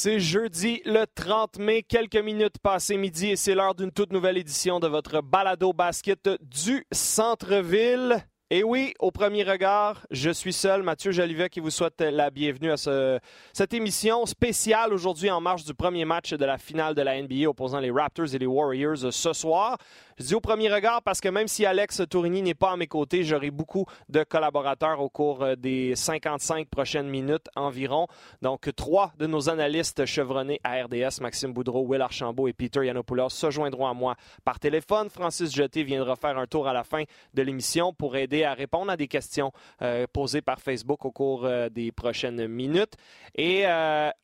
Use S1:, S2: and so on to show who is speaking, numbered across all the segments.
S1: C'est jeudi le 30 mai, quelques minutes passées midi et c'est l'heure d'une toute nouvelle édition de votre balado basket du centre-ville. Et oui, au premier regard, je suis seul, Mathieu Jalivet, qui vous souhaite la bienvenue à ce, cette émission spéciale aujourd'hui en marge du premier match de la finale de la NBA opposant les Raptors et les Warriors ce soir. Je dis au premier regard parce que même si Alex Tourigny n'est pas à mes côtés, j'aurai beaucoup de collaborateurs au cours euh, des 55 prochaines minutes environ. Donc, trois de nos analystes chevronnés à RDS, Maxime Boudreau, Will Archambault et Peter Yanopoulos, se joindront à moi par téléphone. Francis Jeté viendra faire un tour à la fin de l'émission pour aider à répondre à des questions euh, posées par Facebook au cours euh, des prochaines minutes. Et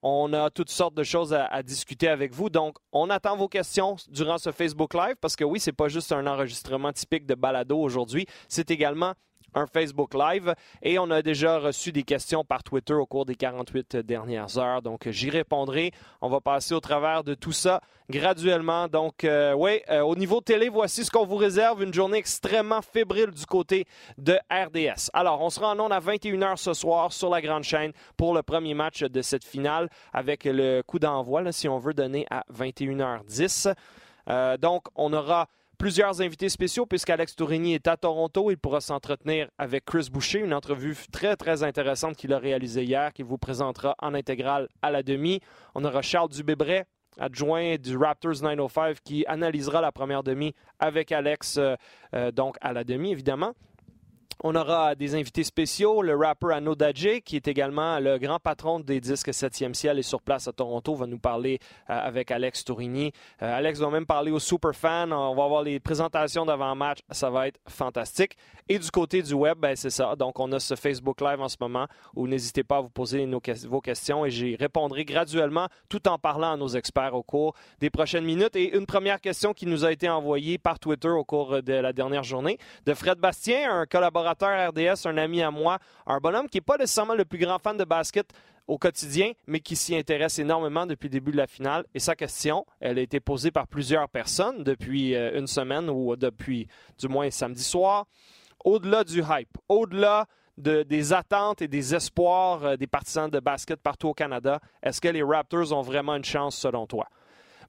S1: on a toutes sortes de choses à, à discuter avec vous. Donc, on attend vos questions durant ce Facebook Live parce que oui, c'est pas juste un enregistrement typique de balado aujourd'hui, c'est également un Facebook Live et on a déjà reçu des questions par Twitter au cours des 48 dernières heures. Donc, j'y répondrai. On va passer au travers de tout ça graduellement. Donc, euh, oui, euh, au niveau télé, voici ce qu'on vous réserve. Une journée extrêmement fébrile du côté de RDS. Alors, on sera en ondes à 21h ce soir sur la grande chaîne pour le premier match de cette finale avec le coup d'envoi, si on veut donner à 21h10. Euh, donc, on aura plusieurs invités spéciaux puisqu'Alex Tourigny est à Toronto. Il pourra s'entretenir avec Chris Boucher, une entrevue très, très intéressante qu'il a réalisée hier, qu'il vous présentera en intégrale à la demi. On aura Charles Dubébret, adjoint du Raptors 905, qui analysera la première demi avec Alex, euh, euh, donc à la demi, évidemment. On aura des invités spéciaux, le rapper Anno qui est également le grand patron des disques 7e ciel et sur place à Toronto, va nous parler euh, avec Alex Tourigny. Euh, Alex va même parler aux super fans. On va avoir les présentations d'avant-match. Ça va être fantastique. Et du côté du web, ben, c'est ça. Donc, on a ce Facebook Live en ce moment où n'hésitez pas à vous poser vos questions et j'y répondrai graduellement tout en parlant à nos experts au cours des prochaines minutes. Et une première question qui nous a été envoyée par Twitter au cours de la dernière journée de Fred Bastien, un collaborateur RDS, un ami à moi, un bonhomme qui n'est pas nécessairement le plus grand fan de basket au quotidien, mais qui s'y intéresse énormément depuis le début de la finale. Et sa question, elle a été posée par plusieurs personnes depuis euh, une semaine ou depuis du moins samedi soir. Au-delà du hype, au-delà des attentes et des espoirs euh, des partisans de basket partout au Canada, est-ce que les Raptors ont vraiment une chance selon toi?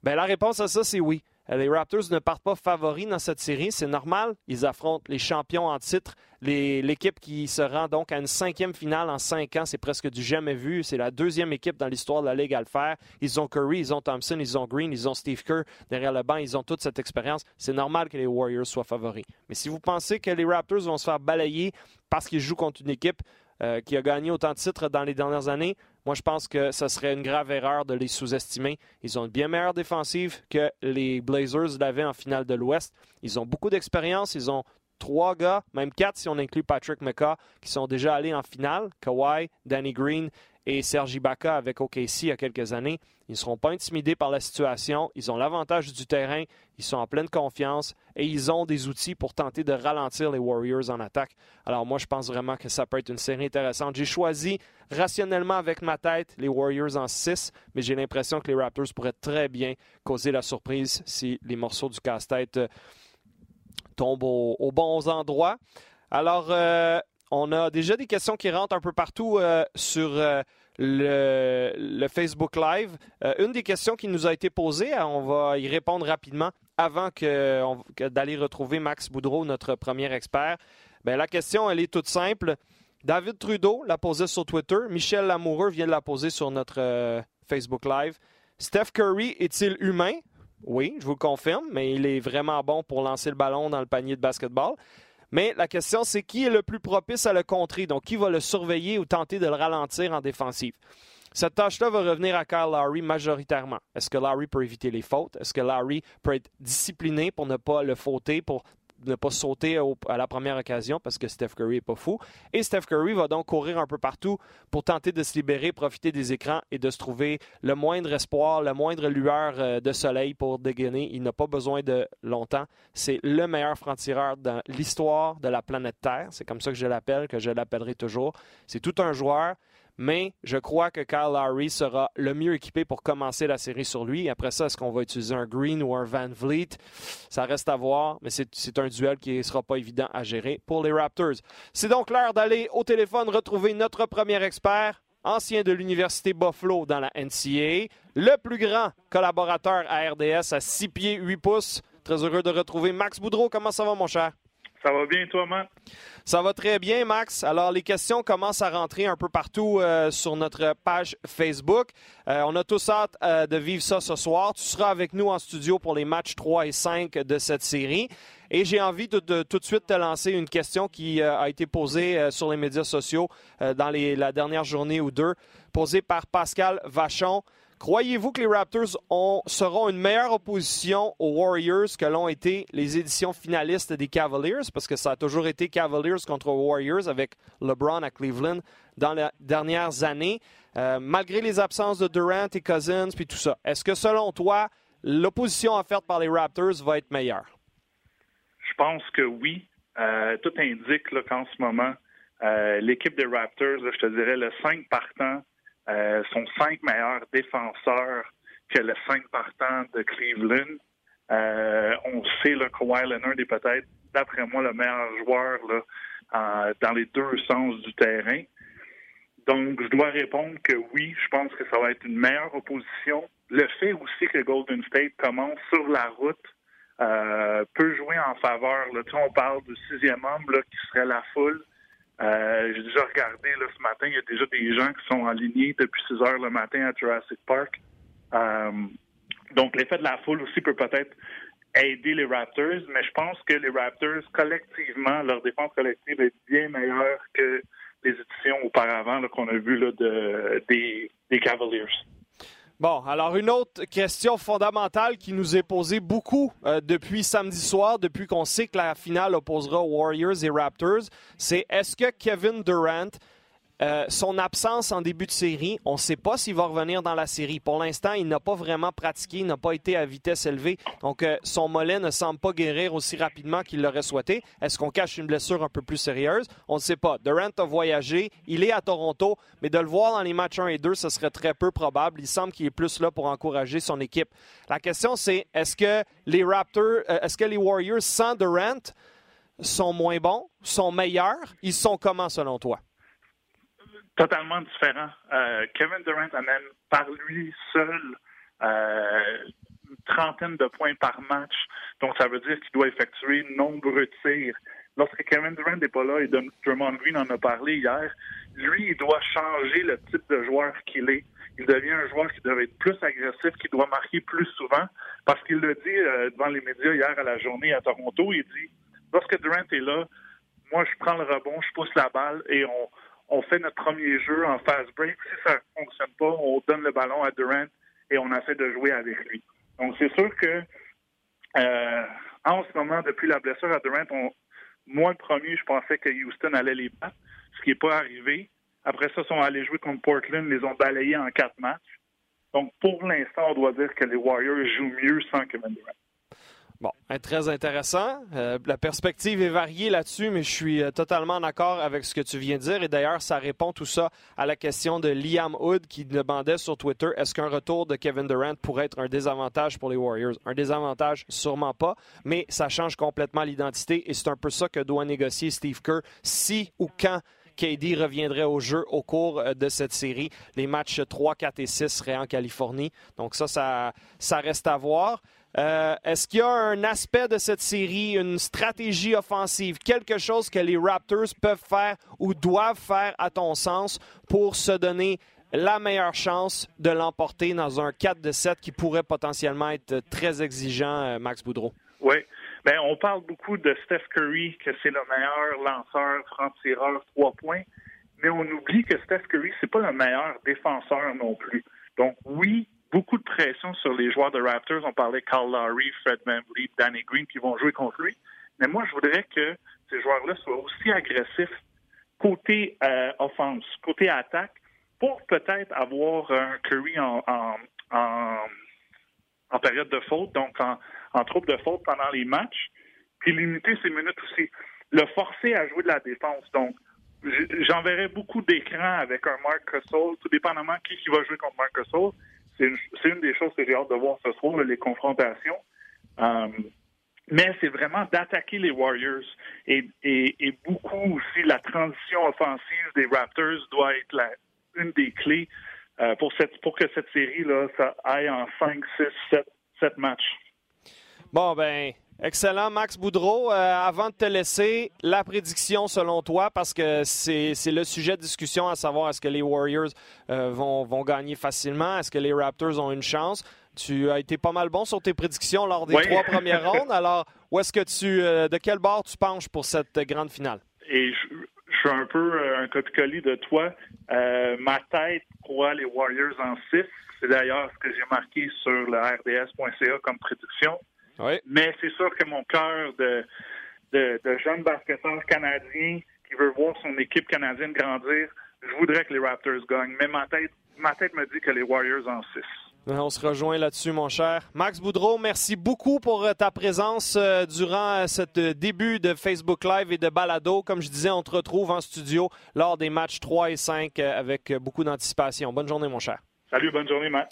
S1: Bien, la réponse à ça, c'est oui. Euh, les Raptors ne partent pas favoris dans cette série, c'est normal. Ils affrontent les champions en titre, l'équipe qui se rend donc à une cinquième finale en cinq ans, c'est presque du jamais vu. C'est la deuxième équipe dans l'histoire de la Ligue à le faire. Ils ont Curry, ils ont Thompson, ils ont Green, ils ont Steve Kerr derrière le banc, ils ont toute cette expérience. C'est normal que les Warriors soient favoris. Mais si vous pensez que les Raptors vont se faire balayer parce qu'ils jouent contre une équipe euh, qui a gagné autant de titres dans les dernières années, moi, je pense que ce serait une grave erreur de les sous-estimer. Ils ont une bien meilleure défensive que les Blazers l'avaient en finale de l'Ouest. Ils ont beaucoup d'expérience. Ils ont trois gars, même quatre si on inclut Patrick McCaw, qui sont déjà allés en finale. Kawhi, Danny Green et Sergi Baca avec OKC il y a quelques années. Ils ne seront pas intimidés par la situation. Ils ont l'avantage du terrain. Ils sont en pleine confiance et ils ont des outils pour tenter de ralentir les Warriors en attaque. Alors moi, je pense vraiment que ça peut être une série intéressante. J'ai choisi rationnellement avec ma tête les Warriors en 6, mais j'ai l'impression que les Raptors pourraient très bien causer la surprise si les morceaux du casse-tête euh, tombent aux, bons endroits. Alors, euh, on a déjà des questions qui rentrent un peu partout euh, sur euh, le, Facebook Live. Euh, une des questions qui nous a été posée, on va y répondre rapidement avant d'aller retrouver Max Boudreau, notre premier expert. Bien, la question, elle est toute simple. David Trudeau l'a posée sur Twitter. Michel Lamoureux vient de la poser sur notre Facebook Live. Steph Curry est-il humain? Oui, je vous le confirme, mais il est vraiment bon pour lancer le ballon dans le panier de basketball. Mais la question, c'est qui est le plus propice à le contrer? Donc, qui va le surveiller ou tenter de le ralentir en défensive? Cette tâche-là va revenir à Kyle Lowry majoritairement. Est-ce que Lowry peut éviter les fautes? Est-ce que Lowry peut être discipliné pour ne pas le fauter, pour ne pas sauter à la première occasion parce que Steph Curry n'est pas fou. Et Steph Curry va donc courir un peu partout pour tenter de se libérer, profiter des écrans et de se trouver le moindre espoir, la moindre lueur euh, de soleil pour dégainer. Il n'a pas besoin de longtemps. C'est le meilleur franc-tireur dans l'histoire de la planète Terre. C'est comme ça que je l'appelle, que je l'appellerai toujours. C'est tout un joueur mais je crois que Kyle Lowry sera le mieux équipé pour commencer la série sur lui. Après ça, est-ce qu'on va utiliser un Green ou un Van Vliet? Ça reste à voir, mais c'est un duel qui ne sera pas évident à gérer pour les Raptors. C'est donc l'heure d'aller au téléphone retrouver notre premier expert ancien de l'Université Buffalo dans la NCAA, le plus grand collaborateur à RDS à 6 pieds 8 pouces. Très heureux de retrouver Max Boudreau. Comment ça va, mon cher?
S2: Ça va bien, toi, Max?
S1: Ça va très bien, Max. Alors, les questions commencent à rentrer un peu partout euh, sur notre page Facebook. Euh, on a tous hâte euh, de vivre ça ce soir. Tu seras avec nous en studio pour les matchs 3 et 5 de cette série. Et j'ai envie de, tout de suite te lancer une question qui a été posée sur les médias sociaux dans la dernière journée ou deux, posée par Pascal Vachon. Croyez-vous que les Raptors seront une meilleure opposition aux Warriors que l'ont été les éditions finalistes des Cavaliers? Parce que ça a toujours été Cavaliers contre Warriors avec LeBron à Cleveland dans les dernières années, euh, malgré les absences de Durant et Cousins puis tout ça. Est-ce que selon toi, l'opposition offerte par les Raptors va être meilleure?
S2: Je pense que oui. Euh, tout indique qu'en ce moment, euh, l'équipe des Raptors, je te dirais, le 5 partant euh, sont cinq meilleurs défenseurs que le cinq partants de Cleveland. Euh, on sait que Kawhi Leonard est peut-être, d'après moi, le meilleur joueur là, dans les deux sens du terrain. Donc, je dois répondre que oui, je pense que ça va être une meilleure opposition. Le fait aussi que Golden State commence sur la route euh, peut jouer en faveur. Là. Tu sais, on parle du sixième homme là, qui serait la foule. Euh, j'ai déjà regardé là, ce matin, il y a déjà des gens qui sont ligne depuis 6 heures le matin à Jurassic Park. Euh, donc, l'effet de la foule aussi peut peut-être aider les Raptors, mais je pense que les Raptors, collectivement, leur défense collective est bien meilleure que les éditions auparavant qu'on a vues de, des, des Cavaliers.
S1: Bon, alors une autre question fondamentale qui nous est posée beaucoup euh, depuis samedi soir, depuis qu'on sait que la finale opposera Warriors et Raptors, c'est est-ce que Kevin Durant euh, son absence en début de série, on ne sait pas s'il va revenir dans la série. Pour l'instant, il n'a pas vraiment pratiqué, il n'a pas été à vitesse élevée. Donc, euh, son mollet ne semble pas guérir aussi rapidement qu'il l'aurait souhaité. Est-ce qu'on cache une blessure un peu plus sérieuse? On ne sait pas. Durant a voyagé, il est à Toronto, mais de le voir dans les matchs 1 et 2, ce serait très peu probable. Il semble qu'il est plus là pour encourager son équipe. La question, c'est est-ce que les Raptors, euh, est-ce que les Warriors sans Durant sont moins bons, sont meilleurs? Ils sont comment selon toi?
S2: Totalement différent. Euh, Kevin Durant amène par lui seul euh, une trentaine de points par match. Donc, ça veut dire qu'il doit effectuer nombreux tirs. Lorsque Kevin Durant n'est pas là, et Drummond Green en a parlé hier, lui, il doit changer le type de joueur qu'il est. Il devient un joueur qui doit être plus agressif, qui doit marquer plus souvent, parce qu'il le dit euh, devant les médias hier à la journée à Toronto, il dit, lorsque Durant est là, moi, je prends le rebond, je pousse la balle et on, on fait notre premier jeu en fast break. Si ça ne fonctionne pas, on donne le ballon à Durant et on essaie de jouer avec lui. Donc, c'est sûr que euh, en ce moment, depuis la blessure à Durant, on, moi, le premier, je pensais que Houston allait les battre, ce qui n'est pas arrivé. Après ça, ils sont allés jouer contre Portland, les ont balayés en quatre matchs. Donc, pour l'instant, on doit dire que les Warriors jouent mieux sans Kevin Durant.
S1: Bon, très intéressant. Euh, la perspective est variée là-dessus, mais je suis euh, totalement d'accord avec ce que tu viens de dire. Et d'ailleurs, ça répond tout ça à la question de Liam Hood qui demandait sur Twitter est-ce qu'un retour de Kevin Durant pourrait être un désavantage pour les Warriors? Un désavantage, sûrement pas, mais ça change complètement l'identité et c'est un peu ça que doit négocier Steve Kerr si ou quand KD reviendrait au jeu au cours euh, de cette série. Les matchs 3, 4 et 6 seraient en Californie. Donc ça, ça reste à voir. Euh, est-ce qu'il y a un aspect de cette série, une stratégie offensive, quelque chose que les Raptors peuvent faire ou doivent faire, à ton sens, pour se donner la meilleure chance de l'emporter dans un 4 de 7 qui pourrait potentiellement être très exigeant, euh, Max Boudreau?
S2: Oui. Ben, on parle beaucoup de Steph Curry, que c'est le meilleur lanceur, franc-tireur, trois points, mais on oublie que Steph Curry, c'est pas le meilleur défenseur non plus. Donc, oui, beaucoup de pression sur les joueurs de Raptors. On parlait Carl Lowry, Fred VanVleet, Danny Green qui vont jouer contre lui. Mais moi, je voudrais que ces joueurs-là soient aussi agressifs côté euh, offense, côté attaque, pour peut-être avoir un Curry en, période de faute, donc en, en de faute pendant les matchs, puis limiter ses minutes aussi. Le forcer à jouer de la défense. Donc, j'enverrai beaucoup d'écrans avec un Mark Gasol, tout dépendamment qui, qui va jouer contre Mark Gasol c'est une, des choses que j'ai hâte de voir ce soir, les confrontations. Euh, mais c'est vraiment d'attaquer les Warriors et, beaucoup aussi la transition offensive des Raptors doit être une des clés pour, cette, pour que cette série-là, ça aille en 5, 6, 7, 7 matchs.
S1: Bon, ben, Excellent, Max Boudreau. Euh, avant de te laisser, la prédiction selon toi, parce que c'est le sujet de discussion à savoir est-ce que les Warriors euh, vont, vont gagner facilement, est-ce que les Raptors ont une chance. Tu as été pas mal bon sur tes prédictions lors des trois premières rondes. Alors, où est-ce que tu, euh, de quel bord tu penches pour cette grande finale?
S2: Et je, suis un peu un copie de toi. ma tête croit les Warriors en 6. C'est d'ailleurs ce que j'ai marqué sur le RDS.ca comme prédiction. Mais c'est sûr que mon cœur de, de, de jeune basketteur canadien qui veut voir son équipe canadienne grandir, je voudrais que les Raptors gagnent. Mais ma tête, ma tête me dit que les Warriors en 6.
S1: On se rejoint là-dessus, mon cher. Max Boudreau, merci beaucoup pour euh, ta présence euh, durant euh, ce début de Facebook Live et de Balado. Comme je disais, on te retrouve en studio lors des matchs 3 et 5 avec beaucoup d'anticipation. Bonne journée, mon cher.
S2: Salut, bonne journée, Matt.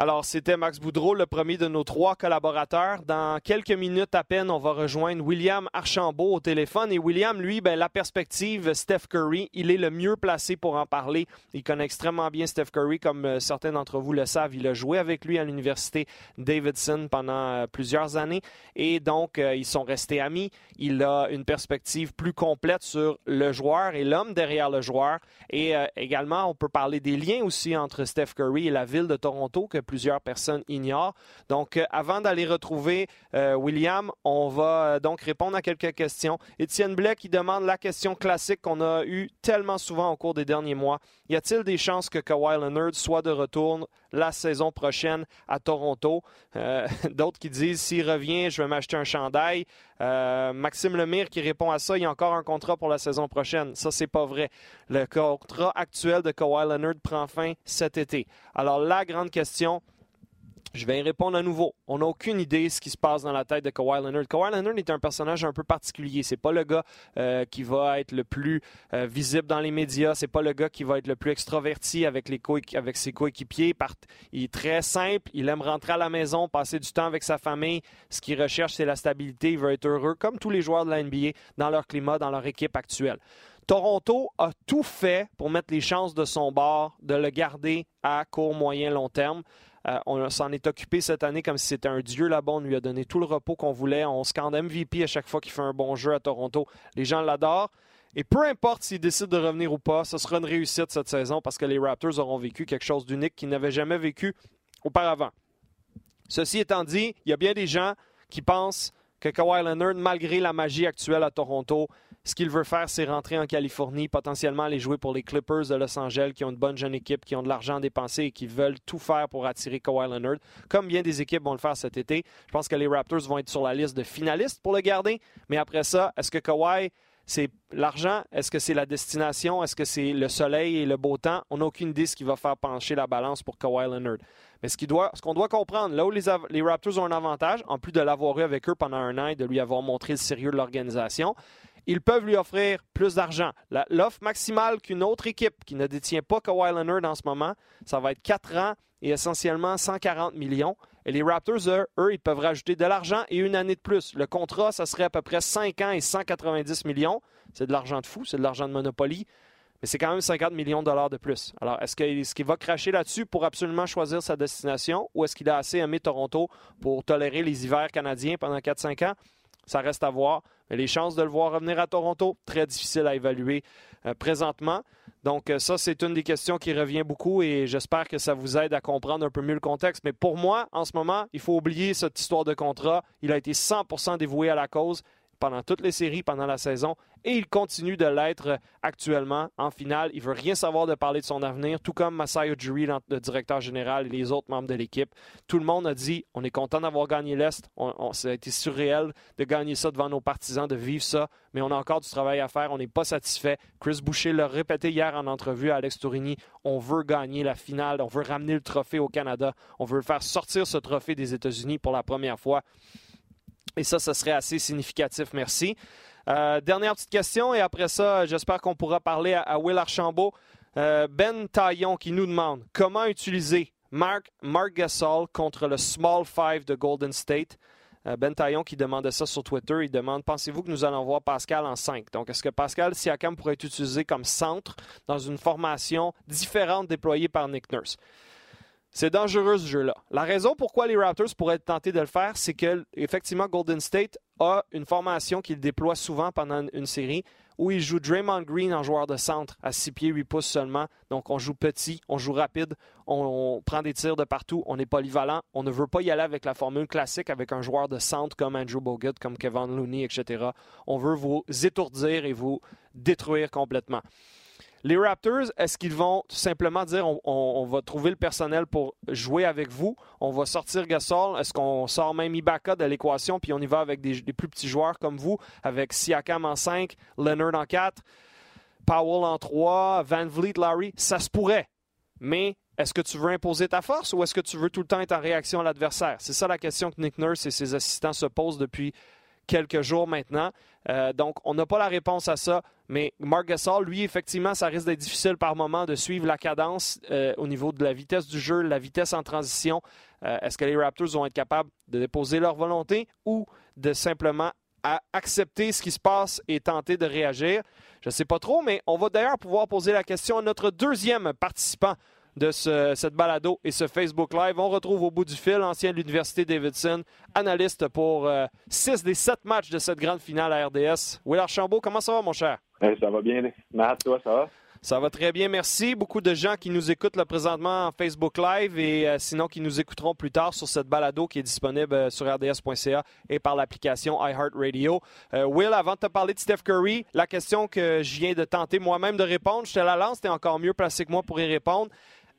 S1: Alors, c'était Max Boudreau, le premier de nos trois collaborateurs. Dans quelques minutes à peine, on va rejoindre William Archambault au téléphone. Et William, lui, ben, la perspective, Steph Curry, il est le mieux placé pour en parler. Il connaît extrêmement bien Steph Curry, comme euh, certains d'entre vous le savent. Il a joué avec lui à l'université Davidson pendant euh, plusieurs années. Et donc, euh, ils sont restés amis. Il a une perspective plus complète sur le joueur et l'homme derrière le joueur. Et également, on peut parler des liens aussi entre Steph Curry et la ville de Toronto, que plusieurs personnes ignorent. Donc, euh, avant d'aller retrouver euh, William, on va euh, donc répondre à quelques questions. Étienne Blais qui demande la question classique qu'on a eue tellement souvent au cours des derniers mois. Y a-t-il des chances que Kawhi Leonard soit de retour la saison prochaine à Toronto? D'autres qui disent s'il revient, je vais m'acheter un chandail. Maxime Lemire qui répond à ça, il y a encore un contrat pour la saison prochaine. Ça, c'est pas vrai. Le contrat actuel de Kawhi Leonard prend fin cet été. Alors, la grande question, je vais y répondre à nouveau. On n'a aucune idée de ce qui se passe dans la tête de Kawhi Leonard. Kawhi Leonard est un personnage un peu particulier. C'est pas le gars euh, qui va être le plus euh, visible dans les médias. C'est pas le gars qui va être le plus extroverti avec, les avec ses coéquipiers. Il est très simple. Il aime rentrer à la maison, passer du temps avec sa famille. Ce qu'il recherche, c'est la stabilité. Il veut être heureux, comme tous les joueurs de la NBA, dans leur climat, dans leur équipe actuelle. Toronto a tout fait pour mettre les chances de son bord, de le garder à court, moyen, long terme. Euh, on s'en est occupé cette année comme si c'était un dieu là-bas. On lui a donné tout le repos qu'on voulait. On scande MVP à chaque fois qu'il fait un bon jeu à Toronto. Les gens l'adorent. Et peu importe s'il décide de revenir ou pas, ce sera une réussite cette saison parce que les Raptors auront vécu quelque chose d'unique qu'ils n'avaient jamais vécu auparavant. Ceci étant dit, il y a bien des gens qui pensent que Kawhi Leonard, malgré la magie actuelle à Toronto, ce qu'il veut faire, c'est rentrer en Californie, potentiellement aller jouer pour les Clippers de Los Angeles, qui ont une bonne jeune équipe, qui ont de l'argent à dépenser et qui veulent tout faire pour attirer Kawhi Leonard, comme bien des équipes vont le faire cet été. Je pense que les Raptors vont être sur la liste de finalistes pour le garder. Mais après ça, est-ce que Kawhi, c'est l'argent? Est-ce que c'est la destination? Est-ce que c'est le soleil et le beau temps? On n'a aucune idée ce qui va faire pencher la balance pour Kawhi Leonard. Mais ce qu'on doit, doit, comprendre, là où les, les, Raptors ont un avantage, en plus de l'avoir eu avec eux pendant un an et de lui avoir montré le sérieux de l'organisation, ils peuvent lui offrir plus d'argent. L'offre maximale qu'une autre équipe qui ne détient pas Kawhi Leonard en ce moment, ça va être 4 ans et essentiellement 140 millions. Et les Raptors, eux, ils peuvent rajouter de l'argent et une année de plus. Le contrat, ça serait à peu près 5 ans et 190 millions. C'est de l'argent de fou, c'est de l'argent de Monopoly. Mais c'est quand même 50 millions de dollars de plus. Alors, est-ce qu'il va cracher là-dessus pour absolument choisir sa destination ou est-ce qu'il a assez aimé Toronto pour tolérer les hivers canadiens pendant 4-5 ans? Ça reste à voir. Mais les chances de le voir revenir à Toronto, très difficile à évaluer euh, présentement. Donc euh, ça, c'est une des questions qui revient beaucoup et j'espère que ça vous aide à comprendre un peu mieux le contexte. Mais pour moi, en ce moment, il faut oublier cette histoire de contrat. Il a été 100% dévoué à la cause pendant toutes les séries, pendant la saison, et il continue de l'être actuellement en finale. Il veut rien savoir de parler de son avenir, tout comme Masai Ujiri, le directeur général, et les autres membres de l'équipe. Tout le monde a dit on est content d'avoir gagné l'Est. On, ça a été surréel de gagner ça devant nos partisans, de vivre ça, mais on a encore du travail à faire. On n'est pas satisfait. Chris Boucher l'a répété hier en entrevue à Alex Tourigny on veut gagner la finale, on veut ramener le trophée au Canada, on veut faire sortir ce trophée des États-Unis pour la première fois. Et ça, ce serait assez significatif. Merci. Euh, dernière petite question, et après ça, j'espère qu'on pourra parler à, Will Archambault. Euh, ben Taillon qui nous demande comment utiliser Mark, Mark Gasol contre le Small Five de Golden State? Ben Taillon qui demandait ça sur Twitter. Il demande Pensez-vous que nous allons voir Pascal en 5 Donc, est-ce que Pascal Siakam pourrait être utilisé comme centre dans une formation différente déployée par Nick Nurse? C'est dangereux ce jeu-là. La raison pourquoi les Raptors pourraient tentés de le faire, c'est que effectivement Golden State a une formation qu'il déploie souvent pendant une série où il joue Draymond Green en joueur de centre à 6 pieds 8 pouces seulement. Donc on joue petit, on joue rapide, on, prend des tirs de partout, on est polyvalent. On ne veut pas y aller avec la formule classique avec un joueur de centre comme Andrew Bogut, comme Kevin Looney, etc. On veut vous étourdir et vous détruire complètement. Les Raptors, est-ce qu'ils vont tout simplement dire on, va trouver le personnel pour jouer avec vous, on va sortir Gasol, est-ce qu'on sort même Ibaka de l'équation puis on y va avec des, plus petits joueurs comme vous, avec Siakam en 5, Leonard en 4, Powell en 3, Van Vliet, Larry, ça se pourrait. Mais est-ce que tu veux imposer ta force ou est-ce que tu veux tout le temps être en réaction à l'adversaire? C'est ça la question que Nick Nurse et ses assistants se posent depuis quelques jours maintenant. Euh, donc, on n'a pas la réponse à ça. Mais Marc Gasol, lui, effectivement, ça risque d'être difficile par moment de suivre la cadence euh, au niveau de la vitesse du jeu, la vitesse en transition. Euh, est-ce que les Raptors vont être capables de déposer leur volonté ou de simplement accepter ce qui se passe et tenter de réagir? Je ne sais pas trop, mais on va d'ailleurs pouvoir poser la question à notre deuxième participant de cette balado et ce Facebook Live. On retrouve au bout du fil l'ancien de l'Université Davidson, analyste pour euh, six des sept matchs de cette grande finale à RDS. Will Archambault, comment ça va, mon cher?
S3: Ça va bien. Matt, toi, ça va?
S1: Ça va très bien, merci. Beaucoup de gens qui nous écoutent là, présentement en Facebook Live et euh, sinon qui nous écouteront plus tard sur cette balado qui est disponible euh, sur rds.ca et par l'application iHeartRadio. Will, avant de te parler de Steph Curry, la question que je viens de tenter moi-même de répondre, je te la lance, tu es encore mieux placé que moi pour y répondre.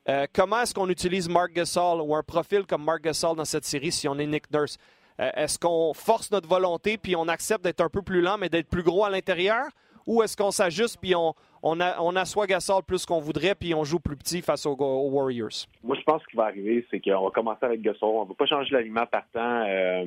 S1: Euh, comment est-ce qu'on utilise Mark Gasol ou un profil comme Mark Gasol dans cette série si on est Nick Nurse? Euh, est-ce qu'on force notre volonté puis on accepte d'être un peu plus lent mais d'être plus gros à l'intérieur? Ou est-ce qu'on s'ajuste puis on, on, assoit Gasol plus qu'on voudrait puis on joue plus petit face aux, Warriors?
S3: Moi, je pense ce qui va arriver, c'est qu'on va commencer avec Gasol. On ne va pas changer l'aliment partant euh,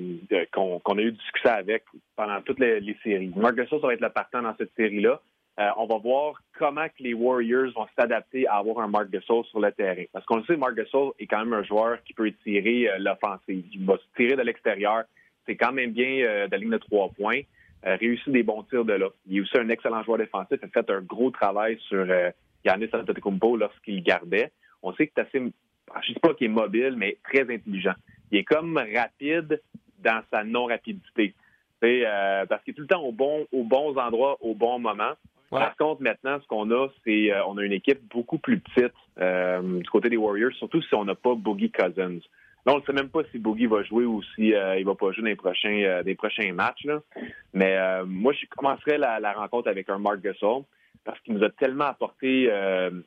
S3: qu'on a eu du succès avec pendant toutes les, séries. Mark Gasol, va être le partant dans cette série-là. Euh, on va voir comment que les Warriors vont s'adapter à avoir un Mark Gasol sur le terrain. Parce qu'on le sait, Mark Gasol est quand même un joueur qui peut tirer euh, l'offensive. Il va se tirer de l'extérieur. C'est quand même bien de la ligne de trois points. Réussit des bons tirs de là. Il est aussi un excellent joueur défensif. Il a fait un gros travail sur Yannis Antetokounmpo lorsqu'il gardait. On sait que c'est assez, je ne sais pas qu'il est mobile, mais très intelligent. Il est comme rapide dans sa non-rapidité. parce qu'il est tout le temps au bon, aux bons endroits, au bon moment. Par contre, maintenant, ce qu'on a, c'est euh, on a une équipe beaucoup plus petite euh, du côté des Warriors, surtout si on n'a pas Boogie Cousins. Là, on ne sait même pas si Boogie va jouer ou si euh, il va pas jouer dans les prochains, des prochains matchs. Mais moi, je commencerai la, rencontre avec un Mark Gasol parce qu'il nous a tellement apporté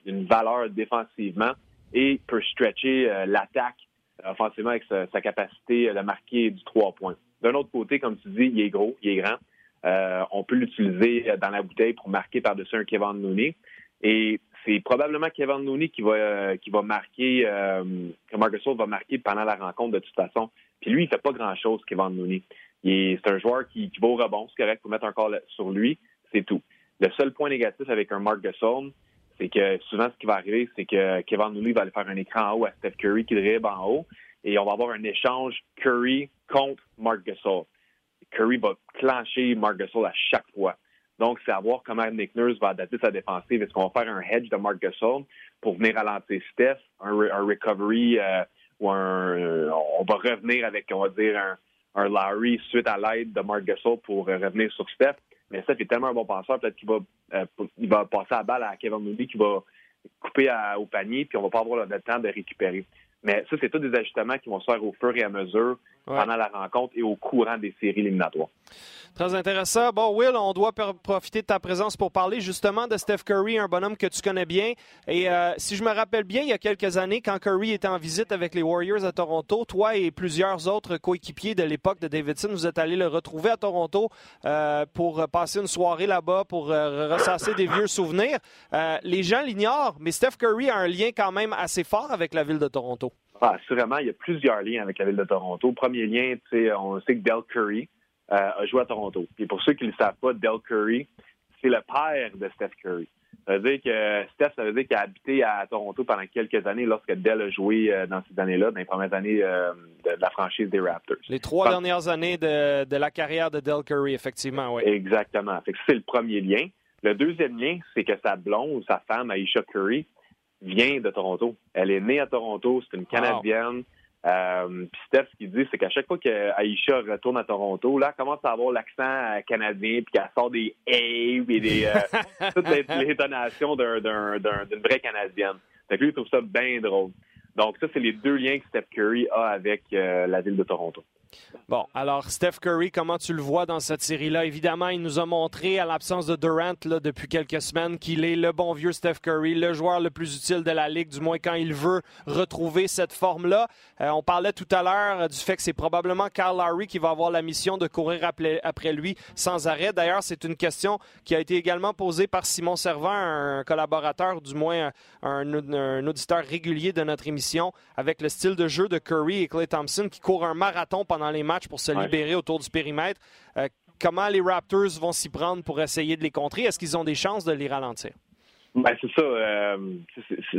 S3: une valeur défensivement et peut stretcher l'attaque offensivement avec sa, sa, capacité de marquer du trois points. D'un autre côté, comme tu dis, il est gros, il est grand. Euh, on peut l'utiliser dans la bouteille pour marquer par-dessus un Kevin Looney. Et c'est probablement Kevin Looney qui va euh, qui va marquer, euh, que Marcus va marquer pendant la rencontre de toute façon. Puis lui, il fait pas grand-chose, Kevin Looney. C'est un joueur qui, va au rebond, c'est correct, pour mettre un corps sur lui, c'est tout. Le seul point négatif avec un Mark Gasol, c'est que souvent, ce qui va arriver, c'est que Kevin Looney va aller faire un écran en haut à Steph Curry qui dribble en haut, et on va avoir un échange Curry contre Mark Gasol. Curry va clencher Mark Gasol à chaque fois. Donc, c'est à voir comment Nick Nurse va adapter sa défensive. Est-ce qu'on va faire un hedge de Mark Gasol pour venir ralentir Steph, un, recovery euh, ou un, euh, on va revenir avec, on va dire, un, un Larry suite à l'aide de Mark Gasol pour euh, revenir sur Steph? Mais Steph est tellement un bon passeur, peut-être qu'il va, il va passer la balle à Kevin Moody qui va couper au panier, puis on va pas avoir le temps de récupérer. Mais ça, c'est tous des ajustements qui vont se faire au fur et à mesure pendant la rencontre et au courant des séries éliminatoires.
S1: Très intéressant. Bon, Will, on doit profiter de ta présence pour parler justement de Steph Curry, un bonhomme que tu connais bien. Et euh, si je me rappelle bien, il y a quelques années, quand Curry était en visite avec les Warriors à Toronto, toi et plusieurs autres coéquipiers de l'époque de Davidson, vous êtes allés le retrouver à Toronto euh, pour passer une soirée là-bas, pour euh, ressasser des vieux souvenirs. les gens l'ignorent, mais Steph Curry a un lien quand même assez fort avec la ville de Toronto.
S3: Ah, assurément, il y a plusieurs liens avec la ville de Toronto. Premier lien, on sait que Del Curry, euh, a joué à Toronto. Et pour ceux qui ne le savent pas, Del Curry, c'est le père de Steph Curry. Ça veut dire que Steph, ça veut dire qu'il a habité à Toronto pendant quelques années lorsque Dell a joué euh, dans ces années-là, dans les premières années euh, de, la franchise des Raptors.
S1: Les trois dernières années de, la carrière de Dell Curry, effectivement, oui.
S3: Exactement. c'est le premier lien. Le deuxième lien, c'est que sa blonde ou sa femme, Aisha Curry, vient de Toronto. Elle est née à Toronto, c'est une Canadienne. Euh, puis Steph, ce qu'il dit, c'est qu'à chaque fois qu'Aïcha retourne à Toronto, là, elle commence à avoir l'accent euh, canadien, puis qu'elle sort des A et des, euh, toutes les, les donations d'une vraie Canadienne. Fait que lui, il trouve ça bien drôle. Donc, ça, c'est les deux liens que Steph Curry a avec la ville de Toronto.
S1: Bon, alors Steph Curry, comment tu le vois dans cette série-là? Évidemment, il nous a montré, à l'absence de Durant depuis quelques semaines, qu'il est le bon vieux Steph Curry, le joueur le plus utile de la Ligue, du moins quand il veut retrouver cette forme-là. Euh, on parlait tout à l'heure du fait que c'est probablement Carl Lowry qui va avoir la mission de courir après, lui sans arrêt. D'ailleurs, c'est une question qui a été également posée par Simon Servant, un collaborateur, du moins un, un auditeur régulier de notre émission, avec le style de jeu de Curry et Clay Thompson qui courent un marathon pendant les matchs pour se libérer autour du périmètre. Euh, comment les Raptors vont s'y prendre pour essayer de les contrer? Est-ce qu'ils ont des chances de les ralentir?
S3: Ben, c'est ça. Euh,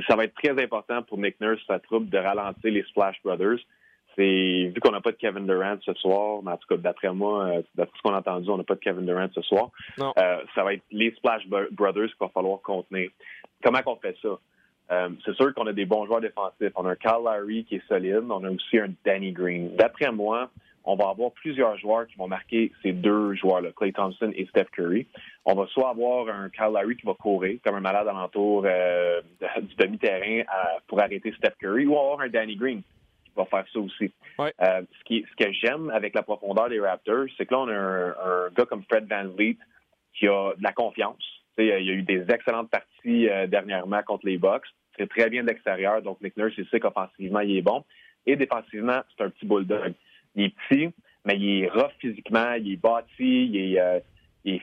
S3: ça va être très important pour Nick Nurse, sa troupe, de ralentir les Splash Brothers. C'est vu qu'on n'a pas de Kevin Durant ce soir, mais en tout cas d'après moi, euh, d'après ce qu'on a entendu, on n'a pas de Kevin Durant ce soir. ça va être les Splash Brothers qu'il va falloir contenir. Comment on fait ça? Euh, c'est sûr qu'on a des bons joueurs défensifs. On a un Kyle Lowry qui est solide. On a aussi un Danny Green. D'après moi, on va avoir plusieurs joueurs qui vont marquer ces deux joueurs-là, Clay Thompson et Steph Curry. On va soit avoir un Kyle Lowry qui va courir comme un malade alentour euh, du demi-terrain euh, pour arrêter Steph Curry, ou avoir un Danny Green qui va faire ça aussi. ce, qui, ce que j'aime avec la profondeur des Raptors, c'est que là, on a un, gars comme Fred Van Vliet qui a de la confiance. Il y a eu des excellentes parties dernièrement contre les Bucks c'est très bien de l'extérieur. Donc, Nick Nurse, il sait qu'offensivement, il est bon. Et défensivement, c'est un petit bulldog. Il est petit, mais il est rough physiquement, il est bâti, il est, euh,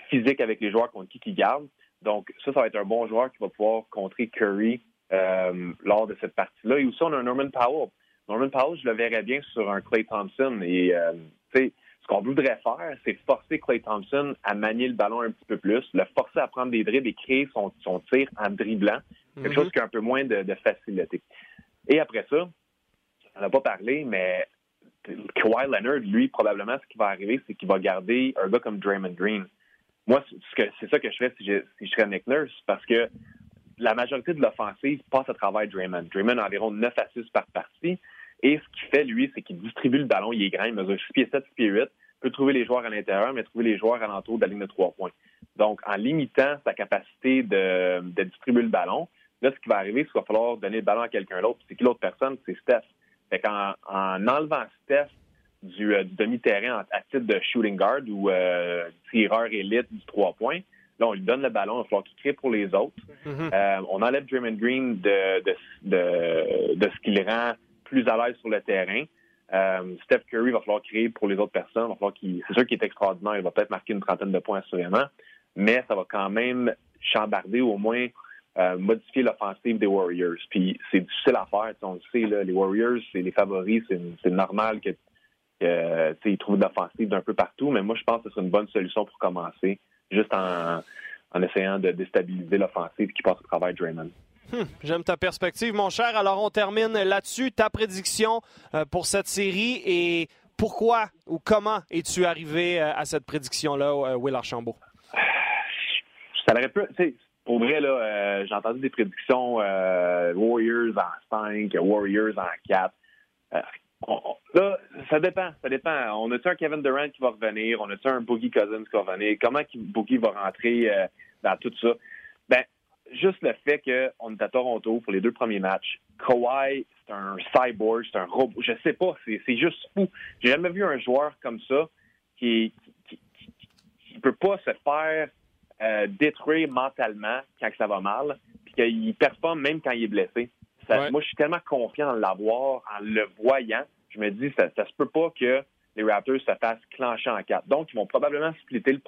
S3: physique avec les joueurs contre qui il garde. Donc, ça, ça va être un bon joueur qui va pouvoir contrer Curry euh, lors de cette partie-là. Et aussi, on a un Norman Powell. Norman Powell, je le verrais bien sur un Clay Thompson. Et, euh, tu sais, ce qu'on voudrait faire, c'est forcer Clay Thompson à manier le ballon un petit peu plus, le forcer à prendre des dribbles et créer son, son tir en dribblant. Quelque mhm. chose qui a un peu moins de, facilité. Et après ça, on n'a pas parlé, mais Kawhi Leonard, lui, probablement, ce qui va arriver, c'est qu'il va garder un gars comme Draymond Green. Moi, c'est ça que je ferais si je, si je serais Nick Nurse, parce que la majorité de l'offensive passe à travers Draymond. Draymond a environ 9 à 6 par partie. Et ce qu'il fait, lui, c'est qu'il distribue le ballon. Il est grand, il mesure 6 pieds 7, 6 pieds 8. peut trouver les joueurs à l'intérieur, mais trouver les joueurs alentour de la ligne de 3 points. Donc, en limitant sa capacité de, de distribuer le ballon, Là, ce qui va arriver, c'est qu'il va falloir donner le ballon à quelqu'un d'autre. C'est qui l'autre personne? C'est Steph. Fait qu'en en enlevant Steph du, euh, demi-terrain à, titre de shooting guard ou euh, tireur élite du trois points, là, on lui donne le ballon, il va falloir qu'il crée pour les autres. Mm-hmm. Euh, on enlève Draymond Green de, de, de, ce qui le rend plus à l'aise sur le terrain. Steph Curry va falloir créer pour les autres personnes. C'est sûr qu'il est extraordinaire. Il va peut-être marquer une trentaine de points assurément, mais ça va quand même chambarder au moins euh, modifier l'offensive des Warriors. Puis c'est difficile à faire, on le sait, les Warriors, c'est les favoris, c'est normal que, ils trouvent de l'offensive d'un peu partout, mais moi je pense que ce serait une bonne solution pour commencer, juste en, essayant de déstabiliser l'offensive qui passe au travail Draymond.
S1: Hum, j'aime ta perspective, mon cher. Alors, on termine là-dessus. Ta prédiction euh, pour cette série et pourquoi ou comment es-tu arrivé euh, à cette prédiction-là, Will Archambault?
S3: Ça aurait pu, pour vrai, euh, j'ai entendu des prédictions euh, Warriors en 5, Warriors en 4. Euh, là, ça dépend, ça dépend. On a-tu un Kevin Durant qui va revenir? On a-tu un Boogie Cousins qui va revenir? Comment Boogie va rentrer dans tout ça? Ben, juste le fait qu'on est à Toronto pour les deux premiers matchs. Kawhi, c'est un cyborg, c'est un robot. Je sais pas, c'est juste fou. J'ai jamais vu un joueur comme ça qui, qui, qui peut pas se faire euh, détruire mentalement quand ça va mal, puis qu'il performe même quand il est blessé. Moi, je suis tellement confiant en l'avoir, en le voyant. Je me dis, ça, ça se peut pas que les Raptors se fassent clencher en quatre. Donc, ils vont probablement splitter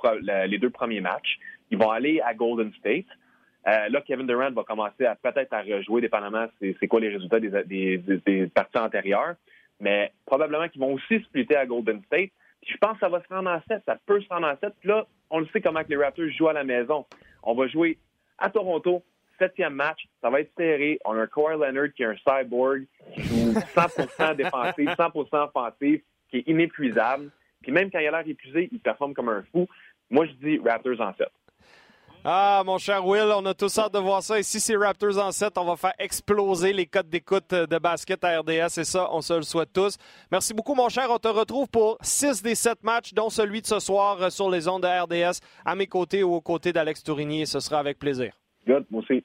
S3: les deux premiers matchs. Ils vont aller à Golden State. Euh, là, Kevin Durant va commencer à peut-être à rejouer, dépendamment c'est quoi les résultats des, des, parties antérieures. Mais probablement qu'ils vont aussi splitter à Golden State. Puis je pense que ça va se rendre en 7. Ça peut se rendre en 7. Puis là, on le sait comment que les Raptors jouent à la maison. On va jouer À Toronto, septième match, ça va être serré. On a un Kawhi Leonard qui est un cyborg, qui joue 100% défensif, 100% offensif, qui est inépuisable. Puis même quand il a l'air épuisé, il performe comme un fou. Moi, je dis Raptors en 7.
S1: Ah, mon cher Will, on a tous hâte de voir ça. Et si c'est Raptors en 7, on va faire exploser les codes d'écoute de basket à RDS. Et ça, on se le souhaite tous. Merci beaucoup, mon cher. On te retrouve pour 6 des 7 matchs, dont celui de ce soir sur les ondes de RDS, à mes côtés ou aux côtés d'Alex Tourigny. ce sera avec plaisir.
S3: Good, moi aussi.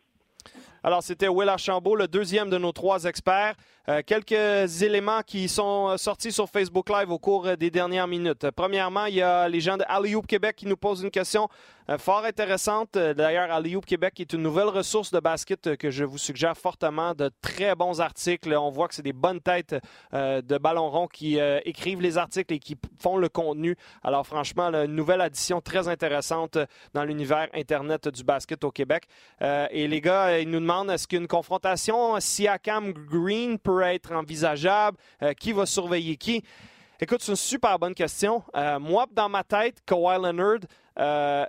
S1: Alors, c'était Will Archambault, le deuxième de nos trois experts. Euh, quelques éléments qui sont euh, sortis sur Facebook Live au cours euh, des dernières minutes. Premièrement, il y a les gens de Alley Québec qui nous posent une question fort intéressante. D'ailleurs, Alley Québec est une nouvelle ressource de basket que je vous suggère fortement. De très bons articles. On voit que c'est des bonnes têtes de ballon rond qui écrivent les articles et qui font le contenu. Alors, franchement, une nouvelle addition très intéressante dans l'univers Internet du basket au Québec. et les gars, ils nous demandent est-ce qu'une confrontation Siakam Green peut être envisageable? Euh, qui va surveiller qui? Écoute, c'est une super bonne question. Euh, moi, dans ma tête, Kawhi Leonard euh,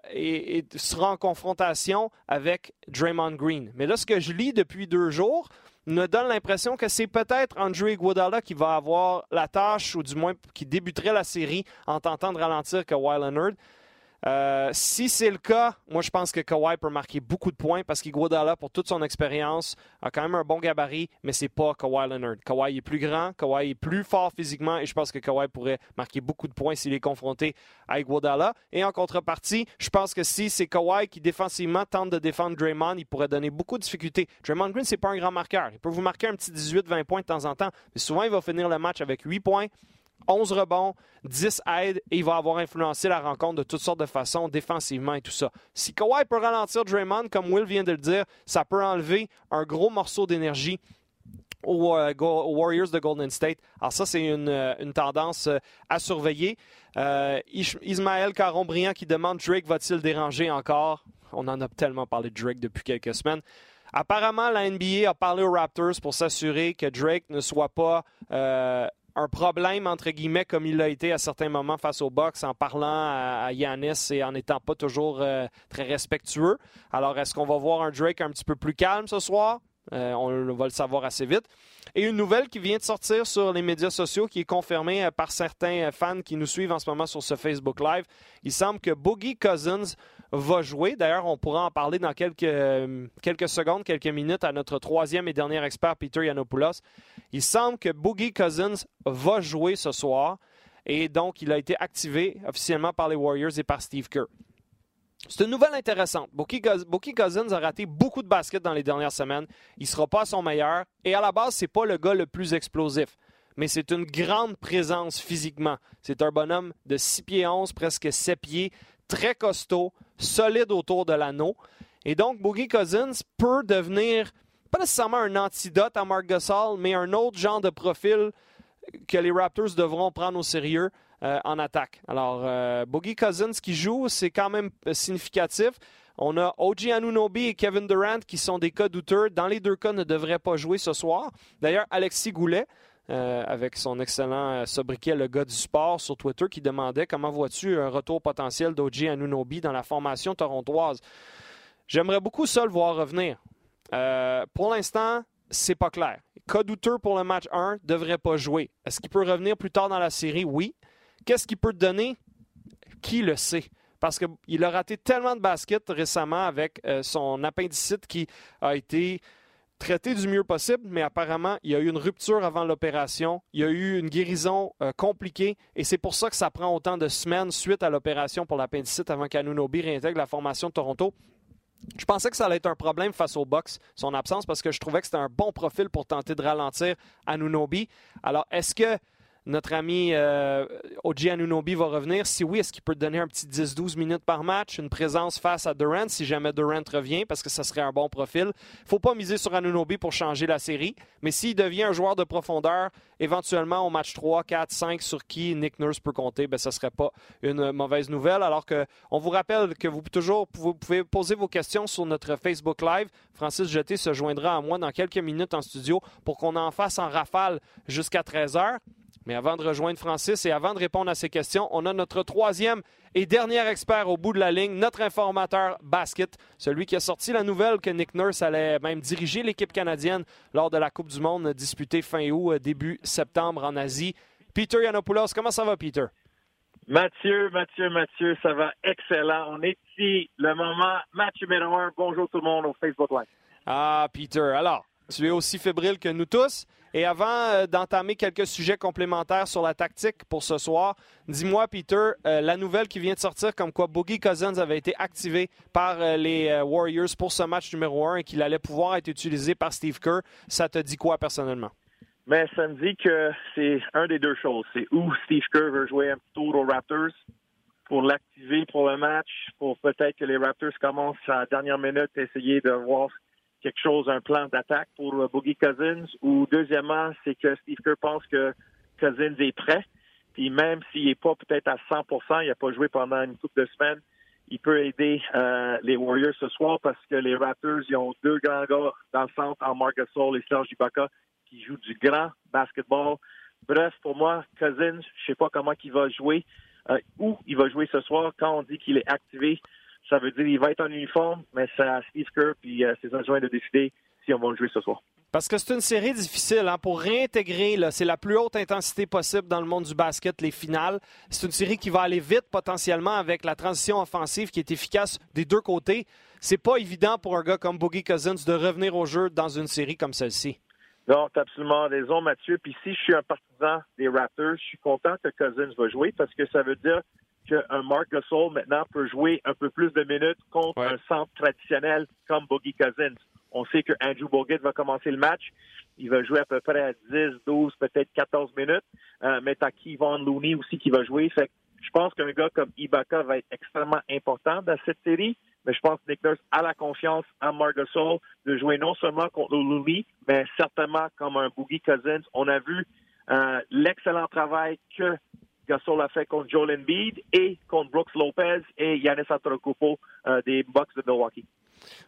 S1: sera en confrontation avec Draymond Green. Mais là, ce que je lis depuis deux jours me donne l'impression que c'est peut-être Andre Iguodala qui va avoir la tâche, ou du moins qui débuterait la série en tentant de ralentir Kawhi Leonard. Euh, si c'est le cas, moi je pense que Kawhi peut marquer beaucoup de points parce qu'Iguodala, pour toute son expérience, a quand même un bon gabarit, mais c'est pas Kawhi Leonard. Kawhi est plus grand, Kawhi est plus fort physiquement et je pense que Kawhi pourrait marquer beaucoup de points s'il est confronté à Iguodala. Et en contrepartie, je pense que si c'est Kawhi qui défensivement tente de défendre Draymond, il pourrait donner beaucoup de difficultés. Draymond Green, c'est pas un grand marqueur. Il peut vous marquer un petit 18-20 points de temps en temps, mais souvent il va finir le match avec 8 points, 11 rebonds, 10 aides et il va avoir influencé la rencontre de toutes sortes de façons, défensivement et tout ça. Si Kawhi peut ralentir Draymond, comme Will vient de le dire, ça peut enlever un gros morceau d'énergie aux, euh, Warriors de Golden State. Alors ça, c'est une, euh, tendance euh, à surveiller. Ismaël Caron-Briand qui demande Drake va-t-il déranger encore? On en a tellement parlé de Drake depuis quelques semaines. Apparemment, la NBA a parlé aux Raptors pour s'assurer que Drake ne soit pas un problème, entre guillemets, comme il l'a été à certains moments face au box en parlant à, Yanis et en n'étant pas toujours euh, très respectueux. Alors, est-ce qu'on va voir un Drake un petit peu plus calme ce soir? Euh, on va le savoir assez vite. Et une nouvelle qui vient de sortir sur les médias sociaux, qui est confirmée euh, par certains fans qui nous suivent en ce moment sur ce Facebook Live. Il semble que Boogie Cousins va jouer. D'ailleurs, on pourra en parler dans quelques, euh, quelques secondes, quelques minutes à notre troisième et dernier expert, Peter Yanopoulos. Il semble que Boogie Cousins va jouer ce soir et donc il a été activé officiellement par les Warriors et par Steve Kerr. C'est une nouvelle intéressante. Bookie Cousins a raté beaucoup de basket dans les dernières semaines. Il ne sera pas à son meilleur. Et à la base, c'est pas le gars le plus explosif. Mais c'est une grande présence physiquement. C'est un bonhomme de 6 pieds 11, presque 7 pieds, très costaud, solide autour de l'anneau. Et donc, Boogie Cousins peut devenir, pas nécessairement un antidote à Mark Gasol, mais un autre genre de profil que les Raptors devront prendre au sérieux euh, en attaque. Alors, euh, Boogie Cousins qui joue, c'est quand même significatif. On a OG Anunobi et Kevin Durant qui sont des cas douteux. Dans les deux cas, ne devraient pas jouer ce soir. D'ailleurs, Alexis Goulet, euh, avec son excellent euh, sobriquet, le gars du sport, sur Twitter, qui demandait comment vois-tu un retour potentiel d'OG Anunobi dans la formation torontoise. J'aimerais beaucoup ça le voir revenir. Euh, pour l'instant, c'est pas clair. Cas douteux pour le match 1, devrait pas jouer. Est-ce qu'il peut revenir plus tard dans la série? Oui. Qu'est-ce qu'il peut te donner? Qui le sait? Parce qu'il a raté tellement de basket récemment avec son appendicite qui a été traité du mieux possible, mais apparemment, il y a eu une rupture avant l'opération. Il y a eu une guérison euh, compliquée et c'est pour ça que ça prend autant de semaines suite à l'opération pour l'appendicite avant qu'Anunobi réintègre la formation de Toronto. Je pensais que ça allait être un problème face au box, son absence, parce que je trouvais que c'était un bon profil pour tenter de ralentir Anunobi. Alors, est-ce que notre ami euh, Oji Anunobi va revenir. Si oui, est-ce qu'il peut donner un petit 10-12 minutes par match, une présence face à Durant si jamais Durant revient, parce que ça serait un bon profil? Il faut pas miser sur Anunobi pour changer la série, mais s'il devient un joueur de profondeur, éventuellement au match 3, 4, 5 sur qui Nick Nurse peut compter, ben, ce ne serait pas une mauvaise nouvelle. Alors que on vous rappelle que vous, toujours, vous pouvez poser vos questions sur notre Facebook Live. Francis Jeté se joindra à moi dans quelques minutes en studio pour qu'on en fasse en rafale jusqu'à 13 h Mais avant de rejoindre Francis et avant de répondre à ces questions, on a notre troisième et dernier expert au bout de la ligne, notre informateur basket, celui qui a sorti la nouvelle que Nick Nurse allait même diriger l'équipe canadienne lors de la Coupe du Monde disputée fin août, début septembre en Asie. Peter Yanopoulos, comment ça va, Peter?
S4: Mathieu, Mathieu, Mathieu, ça va excellent. On est ici, le moment match numéro un. Bonjour tout le monde au Facebook Live.
S1: Ah, Peter, alors, tu es aussi fébrile que nous tous. Et avant euh, d'entamer quelques sujets complémentaires sur la tactique pour ce soir, dis-moi, Peter, euh, la nouvelle qui vient de sortir comme quoi Boogie Cousins avait été activé par euh, les Warriors pour ce match numéro un et qu'il allait pouvoir être utilisé par Steve Kerr, ça te dit quoi personnellement?
S4: Mais ça me dit que c'est un des deux choses. C'est où Steve Kerr veut jouer un petit tour aux Raptors pour l'activer pour le match, pour peut-être que les Raptors commencent à la dernière minute essayer de voir quelque chose, un plan d'attaque pour euh, Boogie Cousins. Ou deuxièmement, c'est que Steve Kerr pense que Cousins est prêt. Puis même s'il n'est pas peut-être à 100% il n'a pas joué pendant une couple de semaines, il peut aider euh, les Warriors ce soir parce que les Raptors, ils ont deux grands gars dans le centre, en Marc et Serge Ibaka, qui jouent du grand basketball. Bref, pour moi, Cousins, je sais pas comment il va jouer, euh, où il va jouer ce soir. Quand on dit qu'il est activé, ça veut dire qu'il va être en uniforme, mais c'est à Steve Kerr et euh, ses adjoints de décider si on va le jouer ce soir.
S1: Parce que c'est une série difficile. Hein? Pour réintégrer, c'est la plus haute intensité possible dans le monde du basket, les finales. C'est une série qui va aller vite potentiellement avec la transition offensive qui est efficace des deux côtés. C'est pas évident pour un gars comme Boogie Cousins de revenir au jeu dans une série comme celle-ci.
S4: Non, tu as absolument raison, Mathieu. Puis si je suis un partisan des Raptors, je suis content que Cousins va jouer parce que ça veut dire qu'un Mark Gasol maintenant peut jouer un peu plus de minutes contre un centre traditionnel comme Boogie Cousins. On sait que Andrew Bogut va commencer le match. Il va jouer à peu près à 10, 12, peut-être 14 minutes. Euh, mais t'as Kevon Looney aussi qui va jouer. Fait je pense qu'un gars comme Ibaka va être extrêmement important dans cette série. Mais je pense que Nick Nurse a la confiance à Mark Gasol de jouer non seulement contre Looney, mais certainement comme un Boogie Cousins. On a vu euh, l'excellent travail que Gasol a fait contre Joel Embiid et contre Brooks Lopez et Yannis Antetokounmpo euh, des Bucks de Milwaukee.